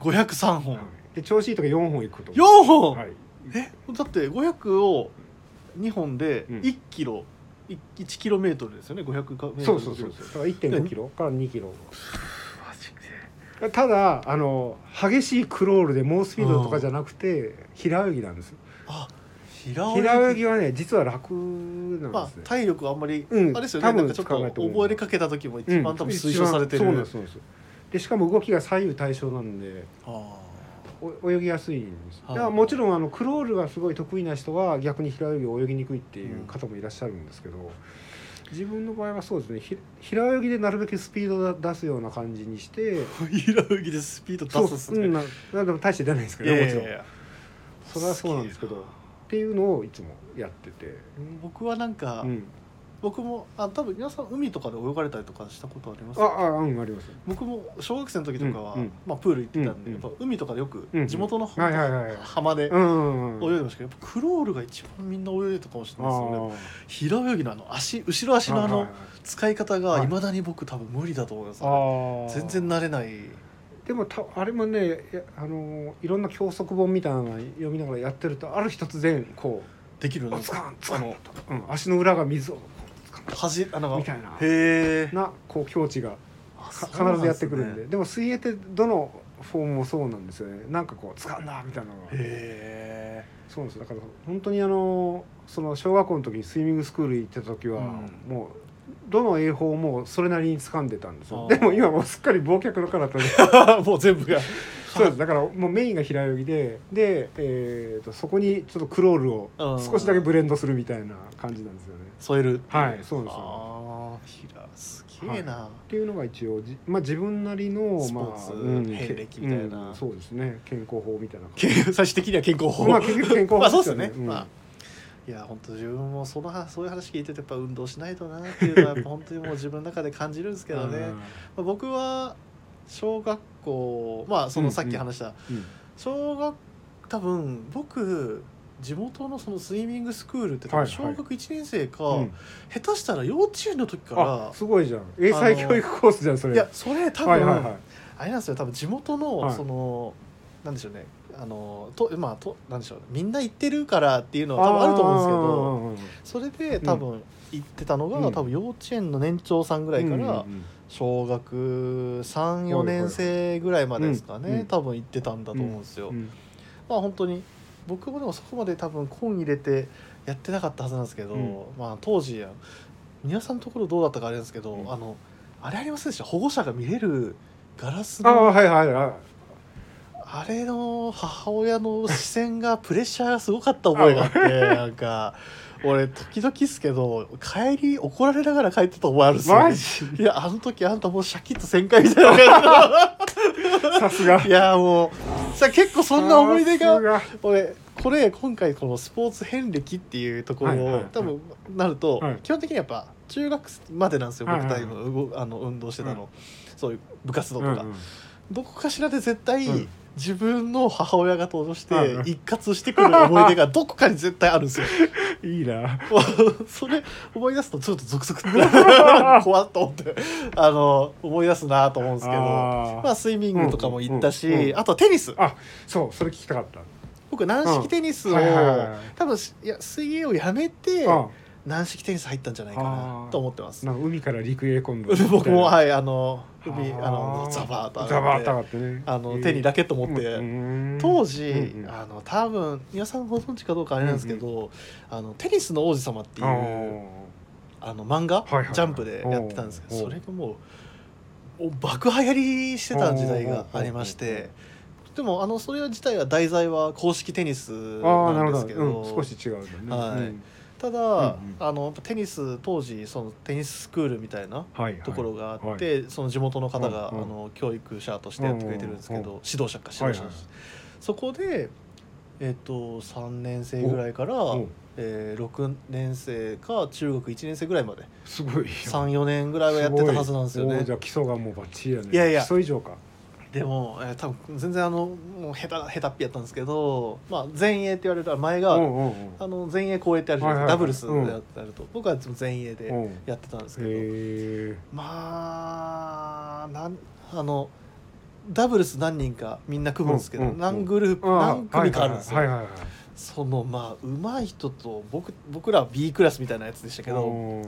Speaker 1: 503本、
Speaker 2: はい、で調子いいとか4本行くこと
Speaker 1: 4本、
Speaker 2: はい。
Speaker 1: えだって500を2本で
Speaker 2: うん。
Speaker 1: 1キロ、い1キロメートルですよね？500メートル。
Speaker 2: そうそうそうそう。だから1.5キロから2キロただあの激しいクロールで猛スピードとかじゃなくて平泳ぎなんです
Speaker 1: あ平泳ぎ？
Speaker 2: 平泳ぎはね実は楽なん
Speaker 1: まあ
Speaker 2: ですね、
Speaker 1: 体力あんまり、
Speaker 2: うん。
Speaker 1: あれですよね。
Speaker 2: 多分
Speaker 1: ちょっと覚えかけた時も一
Speaker 2: うん。
Speaker 1: 番多分推奨されてる、
Speaker 2: うなんそうなんです。でしかも動きが左右対称なんで泳ぎやすいんです。
Speaker 1: はい。
Speaker 2: だからもちろんあのクロールがすごい得意な人は逆に平泳ぎを泳ぎにくいっていう方もいらっしゃるんですけど、自分の場合はそうですね。ひ平泳ぎでなるべくスピード出すような感じにして。
Speaker 1: あ平泳ぎでスピード出すっすね、
Speaker 2: うんななでも大して出ないですけ
Speaker 1: い
Speaker 2: どねもちろん。それはそうなんですけど。っていうのをいつもやってて、
Speaker 1: 僕はなんか、
Speaker 2: うん、
Speaker 1: 僕もあ多分皆さん海とかで泳がれたりとかしたことあります
Speaker 2: ああうんあります
Speaker 1: 僕も小学生の時とかは、
Speaker 2: うんうん。
Speaker 1: まあ、プール行ってたんで、
Speaker 2: うんうん。
Speaker 1: やっぱ海とかでよく
Speaker 2: うん
Speaker 1: 地元の
Speaker 2: はいはいはい
Speaker 1: 浜で
Speaker 2: うんうん
Speaker 1: 泳いでましたけどやっぱクロールが一番みんな泳いでたかもしれ
Speaker 2: あ
Speaker 1: ないですよね。
Speaker 2: ー。
Speaker 1: 平泳ぎのあの足後ろ足のあの使い方が
Speaker 2: はい。
Speaker 1: いまだに僕多分無理だと思います、
Speaker 2: あー。
Speaker 1: 全然慣れない。
Speaker 2: でもたあれもねやあのいろんな教則本みたいなの読みながらやってるとある日突然こ
Speaker 1: できる
Speaker 2: う「
Speaker 1: なんか
Speaker 2: つかんつかん」
Speaker 1: あの
Speaker 2: うん、足の裏が水をつかん
Speaker 1: 端あの
Speaker 2: みたいな。
Speaker 1: へえ
Speaker 2: なこう境地がか必ずやってくるんで。でも水泳ってどのフォームもそうなんですよね。なんかこう「つかんだ」みたいなのが。
Speaker 1: へ
Speaker 2: そうなんですだから本当にあのその小学校の時にスイミングスクール行ってた時は、
Speaker 1: うん。
Speaker 2: もうどの泳法もそれなりに掴んでたんですよ。でも今もうすっかり忘却の彼方で。
Speaker 1: え もう全部が
Speaker 2: そうです。だからもうメインが平泳ぎでで、えー、とそこにちょっとクロールを
Speaker 1: うん。
Speaker 2: 少しだけブレンドするみたいな感じなんですよね。
Speaker 1: 添える。
Speaker 2: はいそうです。
Speaker 1: ああ平すげえな、
Speaker 2: っていうのが一応じ、まあ、自分なりのまあ
Speaker 1: スポーツ
Speaker 2: うん
Speaker 1: 遍歴みたいな。
Speaker 2: うんそうですね。健康法みたいな
Speaker 1: 最終的には健康法、
Speaker 2: まあ結局健康法
Speaker 1: まあそうですよね、
Speaker 2: うん。
Speaker 1: まあいや本当自分もその話そういう話聞いててやっぱ運動しないとなっていうのはやっぱ本当にもう自分の中で感じるんですけどね、まあ、僕は小学校まあそのさっき話した、
Speaker 2: うん
Speaker 1: 小学多分僕地元のそのスイミングスクールって多分小学1年生か、
Speaker 2: うん。
Speaker 1: 下手したら幼稚園の時か
Speaker 2: あすごいじゃん。英才教育コースじゃんそれ。
Speaker 1: らいやそれ多分、
Speaker 2: はいはいはい。
Speaker 1: あれなんですよ多分地元の、
Speaker 2: はい。
Speaker 1: そのなんでしょうねあのとまあとなんでしょうみんな行ってるからっていうのは多分あると思うんですけどそれで多分行ってたのが、
Speaker 2: うん。
Speaker 1: 多分幼稚園の年長さんぐらいから、小学34年生ぐらいまでですかね、
Speaker 2: うんうん。
Speaker 1: 多分行ってたんだと思うんですよ。
Speaker 2: うん。
Speaker 1: まあ本当に僕もでもそこまで多分根入れてやってなかったはずなんですけど、
Speaker 2: うん。
Speaker 1: まあ当時皆さんのところどうだったかあれですけど、
Speaker 2: うん。
Speaker 1: あのあれありませんでした？保護者が見れるガラス
Speaker 2: ああ
Speaker 1: の
Speaker 2: はいはいはい
Speaker 1: あれの母親の視線がプレッシャーがすごかった覚えがあってなんか俺時々っすけど帰り怒られながら帰ってた覚えあるんですよ、
Speaker 2: マジ？
Speaker 1: いやあの時あんたもうシャキッと旋回みたいな。
Speaker 2: さすが。
Speaker 1: 感じのいやもうさ結構そんな思い出が俺これ今回このスポーツ遍歴っていうところを、
Speaker 2: はいはいはい。
Speaker 1: 多分なると、
Speaker 2: はい。
Speaker 1: 基本的にやっぱ中学までなんですよ僕
Speaker 2: はいはいはい。
Speaker 1: 多分動あの運動してたの、
Speaker 2: うん。
Speaker 1: そういう部活動とか、
Speaker 2: うんうん
Speaker 1: どこかしらで絶対、
Speaker 2: うん。
Speaker 1: 自分の母親が登場して、
Speaker 2: うん。うん
Speaker 1: 一括してくる思い出がどこかに絶対あるんですよ。
Speaker 2: いいな。
Speaker 1: それ思い出すとちょっとゾクゾクって 怖っと思って。あの思い出すなと思うんですけど。まあスイミングとかも行ったし、
Speaker 2: うんうんうん
Speaker 1: あとはテニス。
Speaker 2: あそうそれ聞きたかった。
Speaker 1: 僕軟式テニスを、多分いや水泳をやめて
Speaker 2: あ
Speaker 1: 軟式テニス入ったんじゃないか
Speaker 2: あ
Speaker 1: な
Speaker 2: ー。
Speaker 1: と思ってます。
Speaker 2: なんか海から陸へ今度。
Speaker 1: 僕も
Speaker 2: い
Speaker 1: はいあの海あのザバーッと上
Speaker 2: ザバーッと上
Speaker 1: がって
Speaker 2: ね。
Speaker 1: あの手にラケット持って、当時、
Speaker 2: うんうん。
Speaker 1: あの多分皆さんご存知かどうかあれなんですけど、あのテニスの王子様っていう
Speaker 2: あ
Speaker 1: あの漫画、
Speaker 2: はいはいはい。
Speaker 1: ジャンプでやってたんですけどそれがもうお爆流行りしてた時代がありましてでもあのそれ自体は題材は公式テニス
Speaker 2: な
Speaker 1: なんですけ
Speaker 2: ど、
Speaker 1: ど。
Speaker 2: うん、少し違うね、
Speaker 1: はい。
Speaker 2: うん
Speaker 1: ただ、
Speaker 2: うんうん。
Speaker 1: あのテニス当時そのテニススクールみたいな
Speaker 2: はいはい。
Speaker 1: ところがあって、その地元の方が、
Speaker 2: うんうん。
Speaker 1: あの教育者としてやってくれてるんですけど、
Speaker 2: うんうん
Speaker 1: 指導者か指導者、
Speaker 2: はいはい。
Speaker 1: そこでえっ、と3年生ぐらいから、
Speaker 2: お
Speaker 1: えー、6年生か中学1年生ぐらいまで。す
Speaker 2: ごい
Speaker 1: 34年ぐらいはやってたはずなんですよね。
Speaker 2: じゃあ基礎がもうバッチリやね。
Speaker 1: いやいや。
Speaker 2: 基礎以上か
Speaker 1: でも、えー、多分全然あのもう下手下手っぴやったんですけど、まあ、前衛って言われる前が、
Speaker 2: うんうんうん。
Speaker 1: あの前衛後衛ってあるじゃないですか、ダブルスでやってやると、僕は前衛で
Speaker 2: うん。
Speaker 1: やってたんですけど、
Speaker 2: へえ
Speaker 1: まあなんあのダブルス何人かみんな組むんですけど、
Speaker 2: うんうんうん。
Speaker 1: 何グループ何組かあるんですよ、そのまあ上手い人と僕僕らは B クラスみたいなやつでしたけど、
Speaker 2: うん。
Speaker 1: う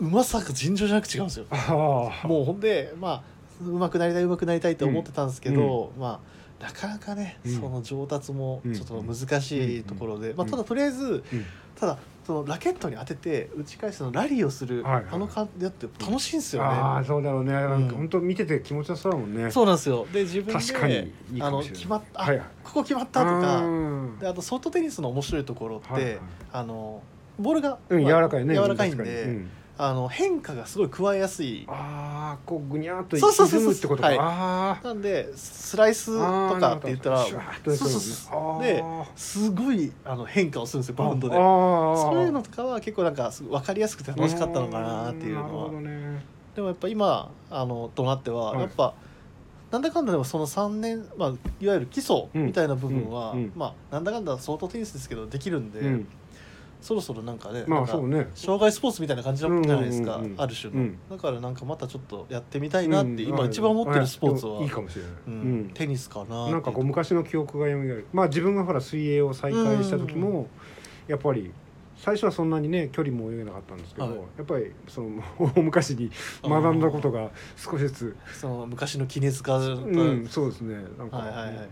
Speaker 1: まさが尋常じゃなく違うんですよ。
Speaker 2: ああ
Speaker 1: もうほんでまあ上手くなりたい上手くなりたいって思ってたんですけど、まあなかなかね、
Speaker 2: うん。
Speaker 1: その上達も
Speaker 2: うん。
Speaker 1: ちょっと難しいところで、
Speaker 2: うん。
Speaker 1: まあ、ただとりあえず
Speaker 2: うん。
Speaker 1: ただそのラケットに当てて打ち返すのラリーをする、
Speaker 2: はいはい。
Speaker 1: あの感じだって楽しいんですよね。
Speaker 2: ああそうだろうね。なん本当見てて気持ちよさだもんね。
Speaker 1: そうなんですよ。で自分であの決まった、あ
Speaker 2: はいはい。
Speaker 1: ここ決まったとか
Speaker 2: うん
Speaker 1: であとソフトテニスの面白いところって、
Speaker 2: はいはい。
Speaker 1: あのボールが、
Speaker 2: うん
Speaker 1: まあ
Speaker 2: 柔らかいね。
Speaker 1: 柔らかいんで、あの変化がすごい加えやすい。
Speaker 2: ああこうぐにゃーっと
Speaker 1: そうそうそうそう。
Speaker 2: ってことか。
Speaker 1: はい。
Speaker 2: あ
Speaker 1: なんでスライス
Speaker 2: ー
Speaker 1: とかって言ったらそうそうそう。ですごいあの変化をするんですよバウンドで。そういうのとかは結構なんか分かりやすくて楽しかったのかなっていうのは。
Speaker 2: どね。
Speaker 1: でもやっぱ今あのとなっては
Speaker 2: はい。
Speaker 1: やっぱ、なんだかんだでもその3年、まあ、いわゆる基礎みたいな部分は、
Speaker 2: うん。うん。
Speaker 1: まあなんだかんだ相当テニスですけどできるんで、
Speaker 2: うん
Speaker 1: そろそろなんかね
Speaker 2: まあそうね。
Speaker 1: 障害スポーツみたいな感じじゃないですか、ある種の、
Speaker 2: うん。
Speaker 1: だからなんかまたちょっとやってみたいなって、
Speaker 2: うん
Speaker 1: 今一番思ってるスポーツは、
Speaker 2: あいいかもしれない、
Speaker 1: う
Speaker 2: うん。
Speaker 1: んテニスかな
Speaker 2: なんかこう昔の記憶が蘇る。まあ自分がほら水泳を再開した時も、
Speaker 1: うん。
Speaker 2: やっぱり最初はそんなにね距離も泳げなかったんですけど、
Speaker 1: はい。
Speaker 2: やっぱりその大昔に学んだことが少しずつ、
Speaker 1: その昔の絹塚と、
Speaker 2: うん、そうですね。なんか、
Speaker 1: はいはいはい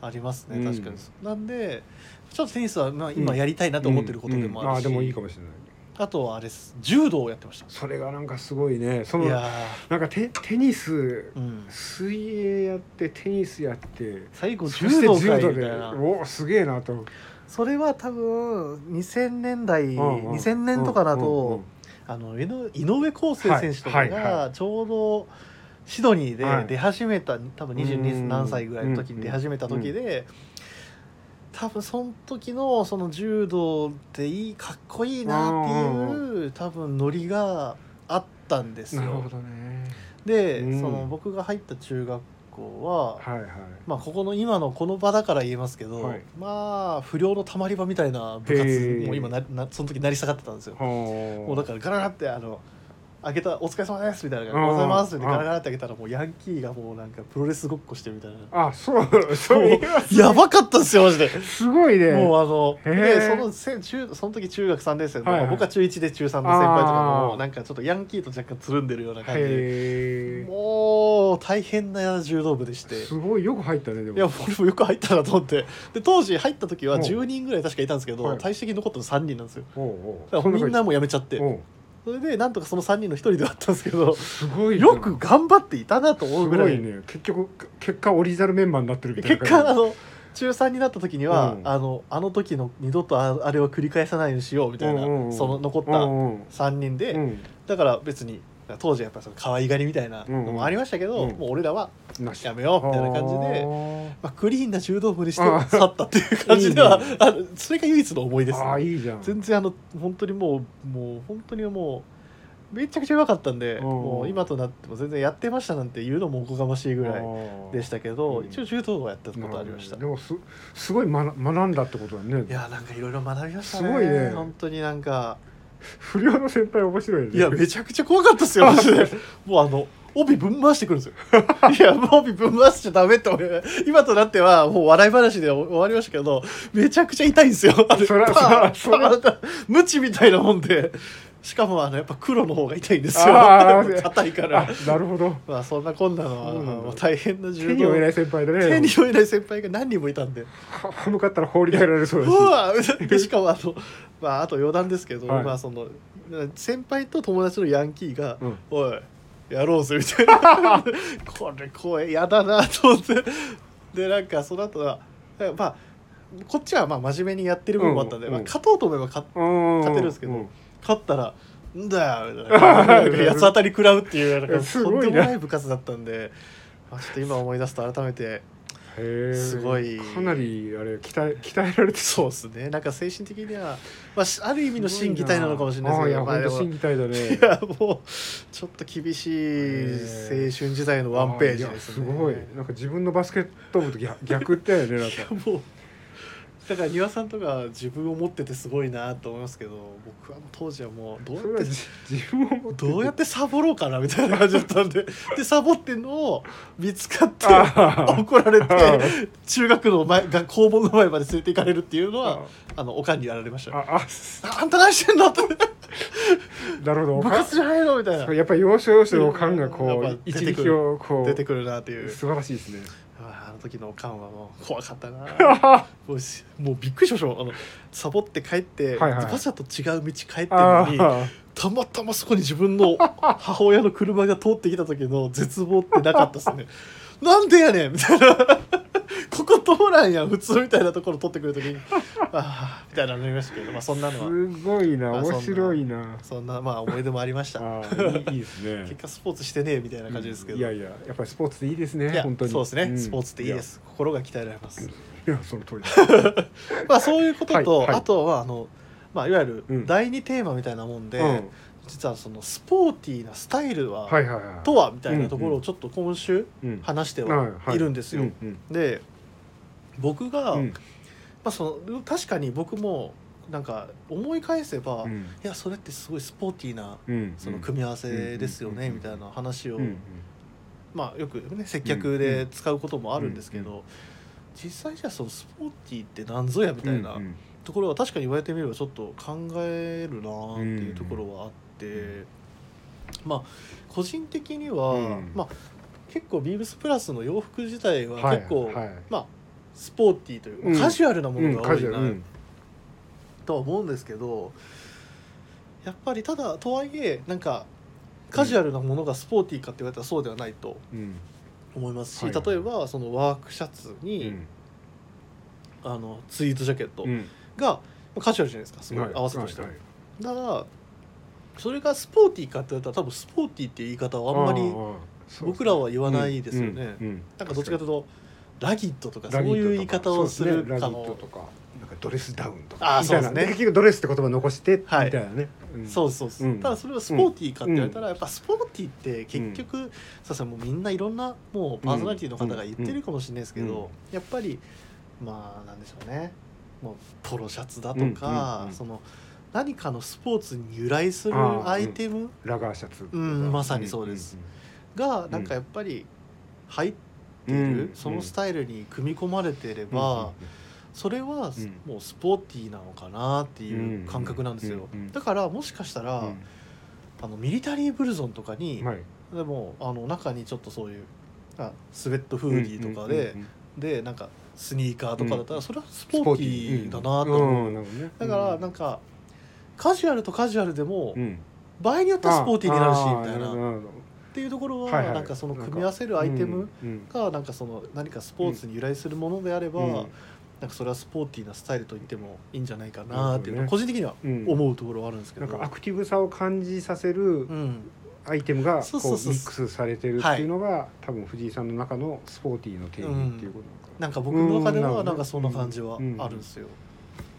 Speaker 1: ありますね
Speaker 2: うん。
Speaker 1: 確かに、なんでちょっとテニスはまあ今やりたいなと思ってることでもあるし、
Speaker 2: うん。うん。まあでもいいかもしれない。
Speaker 1: あとはあれです。柔道をやってました。
Speaker 2: それがなんかすごいね。その
Speaker 1: いや
Speaker 2: なんかテテニス水泳やってテニスやって
Speaker 1: 最後柔道かいみたいな。
Speaker 2: おすげえなと。
Speaker 1: それは多分2000年代、
Speaker 2: うんうん。
Speaker 1: 2000年とかだと、
Speaker 2: うんうん
Speaker 1: あの井上井上康生選手とか
Speaker 2: はい。はい。は
Speaker 1: がちょうどシドニー
Speaker 2: はい。
Speaker 1: で出始めた、多分
Speaker 2: う
Speaker 1: 22
Speaker 2: ん。
Speaker 1: 何歳ぐらいの時に出始めた時で、多分その時のその柔道っていいかっこいいなっていう多分ノリがあったんですよ。
Speaker 2: なるほ。どね。
Speaker 1: で、
Speaker 2: うん。
Speaker 1: その僕が入った中学校は、
Speaker 2: はいはい。
Speaker 1: まあ、ここの今のこの場だから言えますけど、
Speaker 2: はい。
Speaker 1: まあ不良のたまり場みたいな部活も今ななその時成り下がってたんですよ。も
Speaker 2: も
Speaker 1: うだからガラガラってあの開けた「お疲れ様です」みたいな「お
Speaker 2: うん
Speaker 1: はようございます」ってガラガラって開けたらもうヤンキーがもうなんかプロレスごっこしてるみたいな。
Speaker 2: あそうそれはす
Speaker 1: やばかったんですよマジで。
Speaker 2: すごいね。
Speaker 1: もうあのでそのせ中その時中学3年生の、
Speaker 2: はいはい。
Speaker 1: 僕は中1で中3の先輩とかもなんかちょっとヤンキーと若干つるんでるような感じで。もう大変な柔道部でして。
Speaker 2: すごいよく入ったねでも。
Speaker 1: いや俺もよく入ったなと思って。で当時入った時は
Speaker 2: う。ん
Speaker 1: 10人ぐらい確かいたんですけど、
Speaker 2: はい。
Speaker 1: 最終的に残ったの3人なんですよ。
Speaker 2: おうおう。
Speaker 1: みんなもう辞めちゃって。
Speaker 2: おう
Speaker 1: それでなんとかその3人の1人ではあったんですけど
Speaker 2: すごい
Speaker 1: よく頑張っていたなと思
Speaker 2: す
Speaker 1: うぐらい。
Speaker 2: ごいね。結局結果オリジナルメンバーになってるみたいな
Speaker 1: 結果あの中3になった時には、
Speaker 2: うん。
Speaker 1: あのあの時の二度とああれを繰り返さないようにしようみたいな、
Speaker 2: うんうんうん。
Speaker 1: その残った
Speaker 2: うんうん。
Speaker 1: 3人で、
Speaker 2: うん。
Speaker 1: だから別に当時やっぱその可愛がりみたいなのもありましたけど、
Speaker 2: うん。
Speaker 1: もう俺らはやめようみたいな感じで。
Speaker 2: あ
Speaker 1: まあ、クリーンな柔道部にして
Speaker 2: あ
Speaker 1: 去ったっていう感じでは
Speaker 2: いいね。
Speaker 1: あのそれが唯一の思いです、
Speaker 2: あーいいじゃん。
Speaker 1: 全然あの本当にもうもう本当にもうめちゃくちゃ弱かったんで、
Speaker 2: うん。
Speaker 1: もう今となっても全然やってましたなんて言うのもおこがましいぐらいでしたけど、
Speaker 2: うん。
Speaker 1: 一応柔道はやったことありました、
Speaker 2: でもすすごい学学んだってことだね。
Speaker 1: いやなんかいろいろ学びましたね。
Speaker 2: すごいね。
Speaker 1: 本当になんか
Speaker 2: 不良の先輩面白いね。
Speaker 1: いやめちゃくちゃ怖かったですよマジで。もうあの帯ぶん回してくるんですよ。いやもう帯ぶん回しちゃダメって思う今となってはもう笑い話で終わりましたけどめちゃくちゃ痛いんですよ。あれ
Speaker 2: そらそら
Speaker 1: 無知みたいなもんでしかもあのやっぱ黒の方が痛いんですよ。
Speaker 2: あー
Speaker 1: 硬いから。
Speaker 2: あなるほど。
Speaker 1: まあそんなこんなのは
Speaker 2: そうなん。だ
Speaker 1: もう大変な
Speaker 2: 手に負えない先輩だね。
Speaker 1: 手に負えない先輩が何人もいたんで。
Speaker 2: は歯向かったら放り投げられそうだし。
Speaker 1: うわ でしかもあの、まあ、あと余談ですけど、
Speaker 2: はい。
Speaker 1: まあその先輩と友達のヤンキーが
Speaker 2: うん「
Speaker 1: おいやろうぜ」みたいな。これ怖いやだなと思って。でなんかその後はまあこっちはまあ真面目にやってる部分もあったんで、
Speaker 2: うん
Speaker 1: まあ、勝とうと思えば勝
Speaker 2: 勝
Speaker 1: 勝てるんですけど。
Speaker 2: うん
Speaker 1: 勝ったら「んだよ」みたいな。なんか八つ当たり食らうっていうなんかとんでもない部活だったんで、まあ、ちょっと今思い出すと改めて
Speaker 2: へえ。
Speaker 1: すごい。
Speaker 2: かなりあれ鍛え鍛えられて
Speaker 1: そうですね。なんか精神的には、まあし、ある意味の心技体なのかもしれないですけど
Speaker 2: ああいや
Speaker 1: まあでも
Speaker 2: 本当心技体だね。
Speaker 1: いやもうちょっと厳しい青春時代のワンページですね。
Speaker 2: あいやすごい。なんか自分のバスケット部と逆逆だよねなんか。
Speaker 1: もうだから丹羽さんとか自分を持っててすごいなと思いますけど僕は当時はもうどうやって
Speaker 2: 自分を持って
Speaker 1: どうやってサボろうかなみたいな感じだったんで でサボってんのを見つかって怒られて
Speaker 2: あ
Speaker 1: 中学の前が校門の前まで連れて行かれるっていうの
Speaker 2: あ
Speaker 1: はあのおかんにやられました
Speaker 2: ああ
Speaker 1: あんた何してんのって。
Speaker 2: なるほど。
Speaker 1: 部活じゃないのみたいな。
Speaker 2: やっぱり要所要所の感がこ
Speaker 1: やっ
Speaker 2: う
Speaker 1: ぱ
Speaker 2: 一
Speaker 1: 出てくる。
Speaker 2: 力をこう
Speaker 1: 出てくるなっていう。
Speaker 2: 素晴らしいですね
Speaker 1: の時のおかんはもう怖かったな。もうしもうびっくりしました。もんあのサボって帰って、
Speaker 2: はいはい。
Speaker 1: 馬車と違う道帰ってる
Speaker 2: あ
Speaker 1: のに
Speaker 2: あ
Speaker 1: たまたまそこに自分の母親の車が通ってきた時の絶望ってなかったですね。なんでやねんみたいな。ここ通らんやん普通みたいなところ通ってくる時にあーみたいなのありましたけど、まあ、そんなのは。
Speaker 2: すごいな面白いな。
Speaker 1: そんなまあ思い出もありました。
Speaker 2: いいいいですね。
Speaker 1: 結果スポーツしてねえみたいな感じですけど、
Speaker 2: いやいややっぱりスポーツっていいですね
Speaker 1: いや
Speaker 2: 本当に。
Speaker 1: そうですね、
Speaker 2: ん。
Speaker 1: スポーツっていいです。心が鍛えられます。
Speaker 2: いやその通り。だ
Speaker 1: まあそういうことと、
Speaker 2: はいはい。
Speaker 1: あとはあの、まあ、いわゆ
Speaker 2: うん。
Speaker 1: る第二テーマみたいなもんで、
Speaker 2: うん。
Speaker 1: 実はそのスポーティーなスタイルは、
Speaker 2: はいはいはい
Speaker 1: とはみたいなところをちょっと今週
Speaker 2: うん。
Speaker 1: 話して
Speaker 2: はい
Speaker 1: はいるんですよ。
Speaker 2: うんうん。
Speaker 1: で僕が、
Speaker 2: うん
Speaker 1: まあ、その確かに僕もなんか思い返せば、い
Speaker 2: うん。
Speaker 1: やそれってすごいスポーティーな
Speaker 2: うん
Speaker 1: その組み合わせですよね、
Speaker 2: うん
Speaker 1: みたいな話を、
Speaker 2: うん
Speaker 1: まあよくね接客で使うこともあるんですけど、
Speaker 2: うん
Speaker 1: 実際じゃあそのスポーティーって何ぞやみたいな
Speaker 2: うん
Speaker 1: ところは確かに言われてみればちょっと考えるなーっていうところはあって、まあ個人的には、
Speaker 2: うん。
Speaker 1: まあ結構ビームスプラスの洋服自体は
Speaker 2: はい
Speaker 1: 結構、
Speaker 2: はい。
Speaker 1: まあスポーティーというか、
Speaker 2: うん。
Speaker 1: カジュアルなも
Speaker 2: うん
Speaker 1: のが多いな。
Speaker 2: カジュアル。うん。
Speaker 1: とは思うんですけどやっぱりただとはいえなんかカジュアルなものがスポーティーかって言われたらそうではないと
Speaker 2: うん。
Speaker 1: 思いますし、
Speaker 2: はい。
Speaker 1: 例えばそのワークシャツ
Speaker 2: う
Speaker 1: に、
Speaker 2: ん。
Speaker 1: あのツイートジャケット
Speaker 2: うん。
Speaker 1: がカジュアルじゃないですかすごい
Speaker 2: はい。
Speaker 1: 合わせとしては、
Speaker 2: はいはい。
Speaker 1: だからそれがスポーティーかって言われたら多分スポーティーっていう言い方はあんまり
Speaker 2: ーそう
Speaker 1: 僕らは言わないですよね。
Speaker 2: うんうん。
Speaker 1: なんかどっちかというとラギットとかそういう言い方をするかも
Speaker 2: とかなんかドレスダウンとか。みたいな
Speaker 1: そうですね。
Speaker 2: 結局ドレスって言葉残してみた
Speaker 1: はい。
Speaker 2: いなね。うん。
Speaker 1: そうそうそう、
Speaker 2: うん。
Speaker 1: ただそれはスポーティーかって言われたら、やっぱスポーティーって結局、さすがにもうみんないろんなもうパーソナリティの方が言ってるかもしれないですけど、
Speaker 2: うん。
Speaker 1: やっぱりまあなんでしょうね。もうポロシャツだとか、その何かのスポーツに由来するアイテム？
Speaker 2: ラガーシャツ
Speaker 1: うんまさにそうです。がなんかやっぱり入っている、
Speaker 2: うん
Speaker 1: そのスタイルに組み込まれていれば、それは
Speaker 2: うん。
Speaker 1: もうスポーティーなのかなっていう感覚なんですよ、だからもしかしたら、あのミリタリーブルゾンとかに、
Speaker 2: はい。
Speaker 1: でもあの中にちょっとそういうあスウェットフーディーとかで、でなんかスニーカーとかだったら、それはス
Speaker 2: ス
Speaker 1: ポーティーだなと思う、だからなんかカジュアルとカジュアルでも、
Speaker 2: うん。
Speaker 1: 場合によってはスポーティーになるしみたいなっていうところは、
Speaker 2: はいはい。
Speaker 1: なんかその組み合わせるアイテム
Speaker 2: うんうん。
Speaker 1: がなんかその何かスポーツに由来するものであれば、
Speaker 2: うん。
Speaker 1: なんかそれはスポーティーなスタイルと言ってもいいんじゃないかなっていうのは個人的には
Speaker 2: うん
Speaker 1: 思うところはあるんですけど、
Speaker 2: なんかアクティブさを感じさせる
Speaker 1: うん、
Speaker 2: アイテムがこ
Speaker 1: そう
Speaker 2: ミックスされてるっていうのが多分藤井さんの中のスポーティーの定義っていうことなのかな。
Speaker 1: なんか僕の中ではなんかそんな感じはあるんですよ。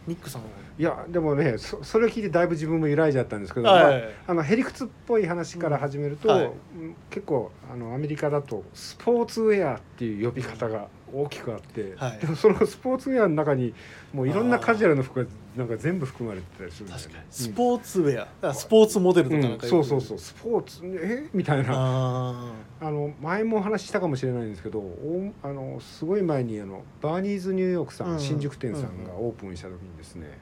Speaker 1: ミックさんは？
Speaker 2: いやでもねそそれを聞いてだいぶ自分も揺らいじゃったんですけど、
Speaker 1: はい。
Speaker 2: まあ、あのへりくつっぽい話から始めると、
Speaker 1: うんはい。
Speaker 2: うん結構あのアメリカだとスポーツウェアっていう呼び方が大きくあって、
Speaker 1: はい。
Speaker 2: でもそのスポーツウェアの中にもういろんなカジュアルな服がなんか全部含まれてたりするんだよね。
Speaker 1: 確かに。スポーツウェア、だからスポーツモデルとかなんか
Speaker 2: うん。そうそうそう。スポーツえ？みたいな。
Speaker 1: あ
Speaker 2: あの前もお話ししたかもしれないんですけどおあのすごい前にあのバーニーズニューヨークさん、
Speaker 1: うん。
Speaker 2: 新宿店さんがオープンした時にですね、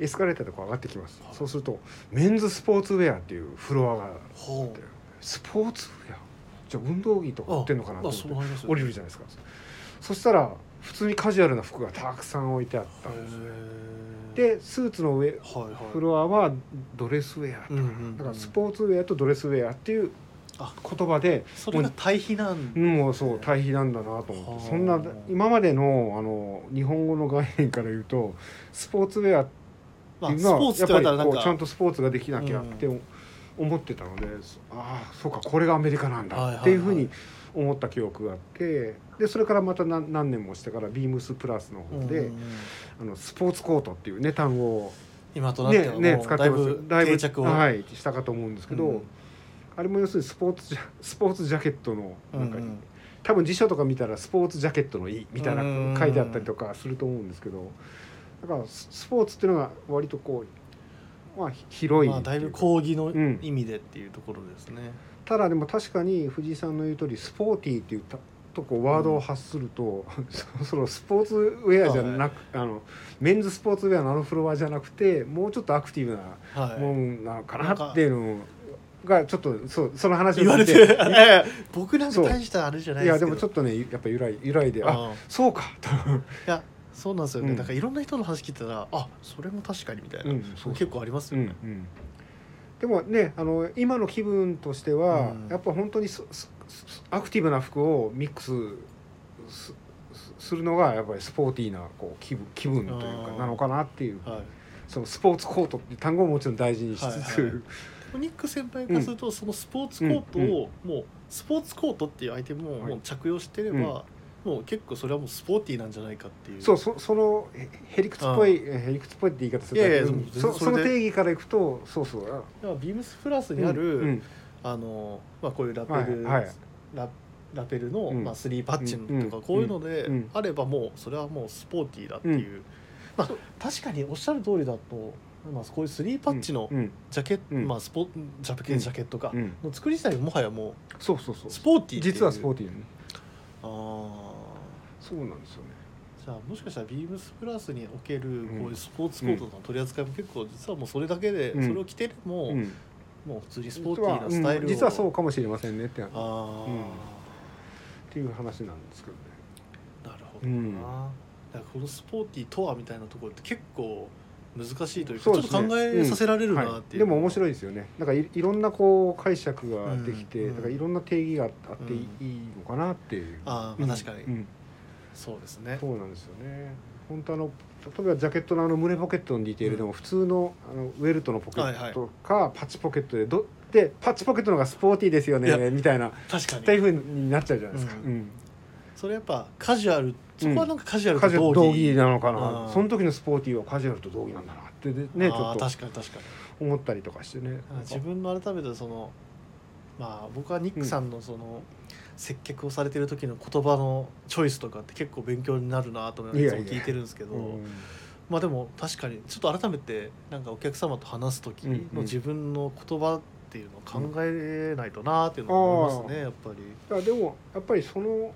Speaker 2: エスカレーターでこう上がってきます、そうするとメンズスポーツウェアっていうフロアがあってスポーツウェア？じゃあ運動着とか売ってんのかなと
Speaker 1: あ、
Speaker 2: 思って降りるじゃないですか。そしたら普通にカジュアルな服がたくさん置いてあったんです
Speaker 1: へ
Speaker 2: でスーツの上
Speaker 1: ーはいはい。
Speaker 2: フロアはドレスウェア。とか、
Speaker 1: うんうんうん。
Speaker 2: だからスポーツウェアとドレスウェアっていう
Speaker 1: あ
Speaker 2: 言葉で
Speaker 1: それが対比なん
Speaker 2: うん、もうそう対比なんだなと思
Speaker 1: はあ。
Speaker 2: ってそんな今までのあの日本語の概念から言うとスポーツウェアって
Speaker 1: まあスポーツ
Speaker 2: やって
Speaker 1: 言われたらなんか。
Speaker 2: ちゃんとスポーツができなきゃって思ってたので、ああそうかこれがアメリカなんだっていうふうに思った記憶があってでそれからまた何何年もしてからビームスプラスの方で、
Speaker 1: うんうんうん。
Speaker 2: あのスポーツコートっていうね単語を
Speaker 1: 今となって
Speaker 2: ね
Speaker 1: はもう
Speaker 2: ね使ってます。
Speaker 1: だいぶ。
Speaker 2: はいしたかと思うんですけど、
Speaker 1: うん。
Speaker 2: あれも要するにスポーツジャスポーツジャケットのなんか、
Speaker 1: うん。うん
Speaker 2: 多分辞書とか見たらスポーツジャケットの「い」みたいな
Speaker 1: うん。
Speaker 2: 書いてあったりとかすると思うんですけどだからススポーツっていうのが割とこうまあひ広い
Speaker 1: まあだいぶ講義の
Speaker 2: うん。
Speaker 1: 意味でっていうところですね。
Speaker 2: ただでも確かに藤井さんの言う通りスポーティーっていうたとこワードを発すると、そそのスポーツウェアじゃなく、あのメンズスポーツウェアのあのフロアじゃなくてもうちょっとアクティブな
Speaker 1: はい。
Speaker 2: もんなのかなっていうのがちょっっとそうその話を聞い
Speaker 1: いやいや僕なんか大したあれじゃない
Speaker 2: い
Speaker 1: ですけど。
Speaker 2: やでもちょっとねやっぱ由来由来であ
Speaker 1: あ
Speaker 2: そうかと。
Speaker 1: いやそうなんですよね、
Speaker 2: うん。
Speaker 1: だからいろんな人の話聞いたらあそれも確かにみたいな、
Speaker 2: うんそう。
Speaker 1: 結構ありますよね、
Speaker 2: うんうん。でもねあの今の気分としては、
Speaker 1: うん。
Speaker 2: やっぱ本当にアクティブな服をミックスするのがやっぱりスポーティーなこう気分気分というかなのかなっていう
Speaker 1: はい。
Speaker 2: そのスポーツコートって単語ももちろん大事にしつつ、
Speaker 1: はいはい ニック先輩からすると、そのスポーツコートを、もうスポーツコートっていうアイテムを
Speaker 2: はい。
Speaker 1: もう着用してれば、もう結構それはもうスポーティーなんじゃないかっていう。
Speaker 2: そうそそのへへりくつっぽいへりくつっぽいって言い方する
Speaker 1: いやいや
Speaker 2: うん。そ
Speaker 1: そ
Speaker 2: の定義からいくとそうそう。あ
Speaker 1: だからビームスプラスにある、
Speaker 2: うん
Speaker 1: あのまあ、こういうラペル、
Speaker 2: はいはい。
Speaker 1: ララペルの、
Speaker 2: うん。
Speaker 1: まあ、スリーパッチンとか、
Speaker 2: うん
Speaker 1: こういうので
Speaker 2: うん
Speaker 1: あればもうそれはもうスポーティーだっていう、まあ、確かにおっしゃる通りだと、まあ、こういうスリーパッチの
Speaker 2: うん
Speaker 1: ジャケット、
Speaker 2: うん。
Speaker 1: まあ、スポジャケ
Speaker 2: うん
Speaker 1: ジャケットか、
Speaker 2: うん
Speaker 1: の作り自体もはやも
Speaker 2: そうそうそう。
Speaker 1: うスポーティー
Speaker 2: 実はスポーティーね。
Speaker 1: ああ
Speaker 2: そうなんですよね。
Speaker 1: じゃあもしかしたらビームスプラスにおける
Speaker 2: ん。
Speaker 1: こういうスポーツコートの取り扱いも結構実はもうそれだけで、
Speaker 2: うん。
Speaker 1: それを着ても、
Speaker 2: うん。
Speaker 1: もう普通にスポーティーなスタイルを、
Speaker 2: うん。実はそうかもしれませんねってっ
Speaker 1: ああ、
Speaker 2: ていう話なんですけどね。
Speaker 1: なるほどな、
Speaker 2: うん。
Speaker 1: だからこのスポーティーとはみたいなところって結構難しいというか
Speaker 2: ね。
Speaker 1: ちょっと考えさせられるな
Speaker 2: は
Speaker 1: っていう、
Speaker 2: い。でも面白いですよね。なんかいいろんなこう解釈ができて、
Speaker 1: うん。
Speaker 2: だからいろんな定義があっていい,、
Speaker 1: うん
Speaker 2: のかなっていう。
Speaker 1: ああ
Speaker 2: うん
Speaker 1: 確かに。
Speaker 2: うん
Speaker 1: そうですね。
Speaker 2: そうなんですよね。本当あの例えばジャケットのあの胸ポケットのディテールでも普通のあのウェルトのポケットかパッチポケットでどでパッチポケットの方がスポーティーですよねみたいな。
Speaker 1: 確かに。
Speaker 2: っていうふうになっちゃうじゃないですか、
Speaker 1: うん。
Speaker 2: うん
Speaker 1: それやっぱカジュアルそこはなんかカジュアル
Speaker 2: カジュアル
Speaker 1: と同義。
Speaker 2: 同義なのか
Speaker 1: う
Speaker 2: なん。その時のスポーティーはカジュアルと同義なんだなってねねちょっと
Speaker 1: 確かに確かに。
Speaker 2: 思ったりとかしてね。
Speaker 1: あ自分の改めてそのまあ僕はニックさんのその、接客をされてる時の言葉のチョイスとかって結構勉強になるなと思い
Speaker 2: いやいや。
Speaker 1: つも聞いてるんですけど
Speaker 2: うん。
Speaker 1: まあでも確かにちょっと改めてなんかお客様と話す時
Speaker 2: うんうん。
Speaker 1: の自分の言葉っていうのを考えないとなっていうのを思いますねやっぱり。
Speaker 2: でもやっぱりその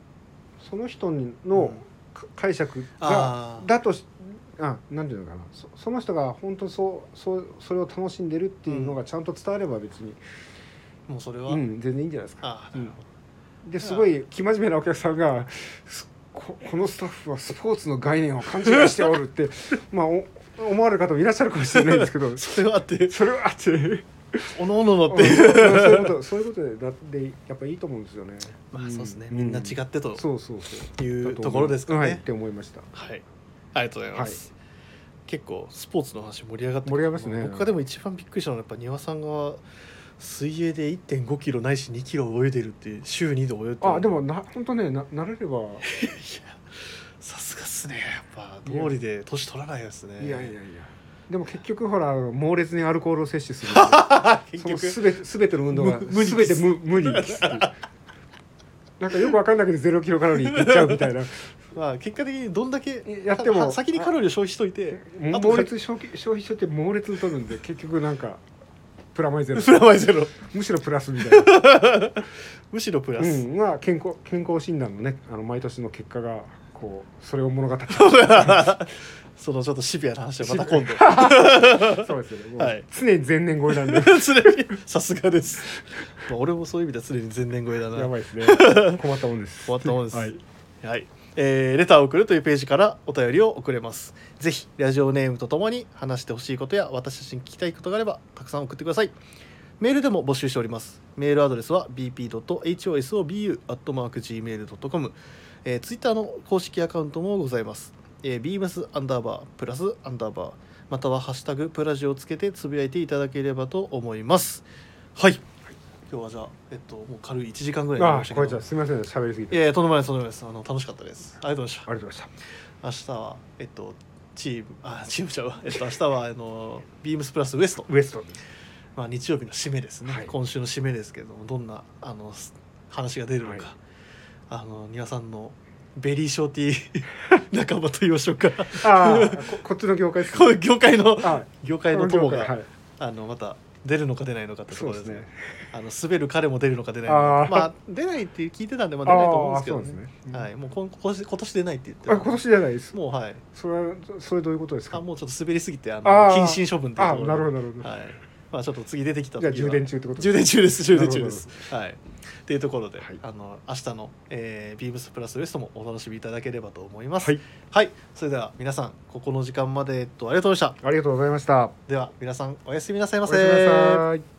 Speaker 2: その人のか解釈が
Speaker 1: あー。
Speaker 2: だとしあなんていうのかな。そその人が本当そうそうそれを楽しんでるっていうのがちゃんと伝われば別に、
Speaker 1: もうそれは、
Speaker 2: うん全然いいんじゃないですか。
Speaker 1: ああなるほど
Speaker 2: ですごい生真面目なお客さんがすここのスタッフはスポーツの概念を勘違いしておるって まあお思われる方もいらっしゃるかもしれないんですけど。
Speaker 1: それはあって。
Speaker 2: それはあって。
Speaker 1: おのおののって。いう
Speaker 2: いうことそういうことでだってやっぱいいと思うんですよね。
Speaker 1: まあそうですね、
Speaker 2: ん
Speaker 1: みんな違ってと。
Speaker 2: そうそうそう。
Speaker 1: いうところですかね。
Speaker 2: はいって思いました。
Speaker 1: はい、ありがとうございます。結構スポーツの話盛り上がって
Speaker 2: 盛り上がりますね。
Speaker 1: 僕がでも一番びっくりしたのはやっぱ丹羽さんが水泳で1.5キロないし2キロ泳いでるっていう週2で泳いでる。
Speaker 2: あでもな本当ねな慣れれば。
Speaker 1: いやさすがっすね。やっぱ通りで年取らないですね。
Speaker 2: いやいやいや。でも結局ほら猛烈にアルコールを摂取する。
Speaker 1: 結
Speaker 2: その
Speaker 1: 局
Speaker 2: すべてすべての運動がす。べて無無にですなんかよくわかんないけどゼロキロカロリーって言っちゃうみたいな。
Speaker 1: まあ結果的にどんだけ
Speaker 2: やっても
Speaker 1: は先にカロリーを消費しといて
Speaker 2: 猛烈に消費消費しといて猛烈に取るんで結局なんかプラマイゼロ。
Speaker 1: プラマイゼロ。
Speaker 2: むしろプラスみたいな、
Speaker 1: むしろプラ
Speaker 2: う
Speaker 1: ス、
Speaker 2: ん、まあ健康健康診断のねあの毎年の結果がこうそれを物語って。る
Speaker 1: そのちょっとシビアな話はまた今度。
Speaker 2: そうですよね。もう
Speaker 1: はい。
Speaker 2: 常に前年超えなんで。
Speaker 1: 常にさすがです、まあ、俺もそういう意味では常に前年超えだな。
Speaker 2: やばいですね。困ったもんです。
Speaker 1: 困ったもんです。
Speaker 2: はい。
Speaker 1: はい、えーレターを送るというページからお便りを送れます。ぜひラジオネームとともに話してほしいことや私たちに聞きたいことがあればたくさん送ってください。メールでも募集しております。メールアドレスは bp.hosobu.gmail.com えー、ツイッターの公式アカウントもございます、えー、beams アンダーバープラスアンダーバーまたはハッシュタグプラジをつけてつぶやいていただければと思います。はい。今日はじゃあえっともう軽い1時間ぐらい
Speaker 2: あ
Speaker 1: ましたけど。
Speaker 2: これじゃすみません喋りすぎて。
Speaker 1: いやいやとんでもないですとんでもないです。あの楽しかったです。ありがとうございました。
Speaker 2: ありがとうございまし
Speaker 1: 明日はえっとチームあチームちゃうわ。えっと明日はあのビームスプラスウエスト。
Speaker 2: たウエスト。
Speaker 1: まあ日曜日の締めですね、
Speaker 2: はい。
Speaker 1: 今週の締めですけどもどんなあのす話が出るのか、
Speaker 2: はい。
Speaker 1: あの丹羽さんのベリーショーティー 仲間と言いましょうか。
Speaker 2: ああここっちの業界です
Speaker 1: こういう業界の
Speaker 2: あ
Speaker 1: 業界の友が、
Speaker 2: はい。
Speaker 1: あのまた出るのか出ないのかってところですね。
Speaker 2: すね。
Speaker 1: あの滑る彼も出るのか出ないのか。まあ出ないって聞いてたんでまあ出ないと思うんですけど
Speaker 2: あーそうですね。うん。
Speaker 1: はいもう今今年今年出ないって言って
Speaker 2: あ今年じゃないです。
Speaker 1: もうはい。
Speaker 2: それはそれどういうことですか？
Speaker 1: あもうちょっと滑りすぎてあの謹慎処分っていう
Speaker 2: あ
Speaker 1: ところで。
Speaker 2: なるほどなるほど。
Speaker 1: はい。まあちょっと次出てきた時は。
Speaker 2: 充電中ってこと
Speaker 1: 充電中です充電中です。はいっていうところで、
Speaker 2: はい。
Speaker 1: あの明日の、えー、ビームスプラスウエストもお楽しみいただければと思います。
Speaker 2: はい。
Speaker 1: はい、それでは皆さんここの時間まで、と、ありがとうございました。
Speaker 2: ありがとうございました。
Speaker 1: では皆さんおやすみなさいま
Speaker 2: おやすみなさい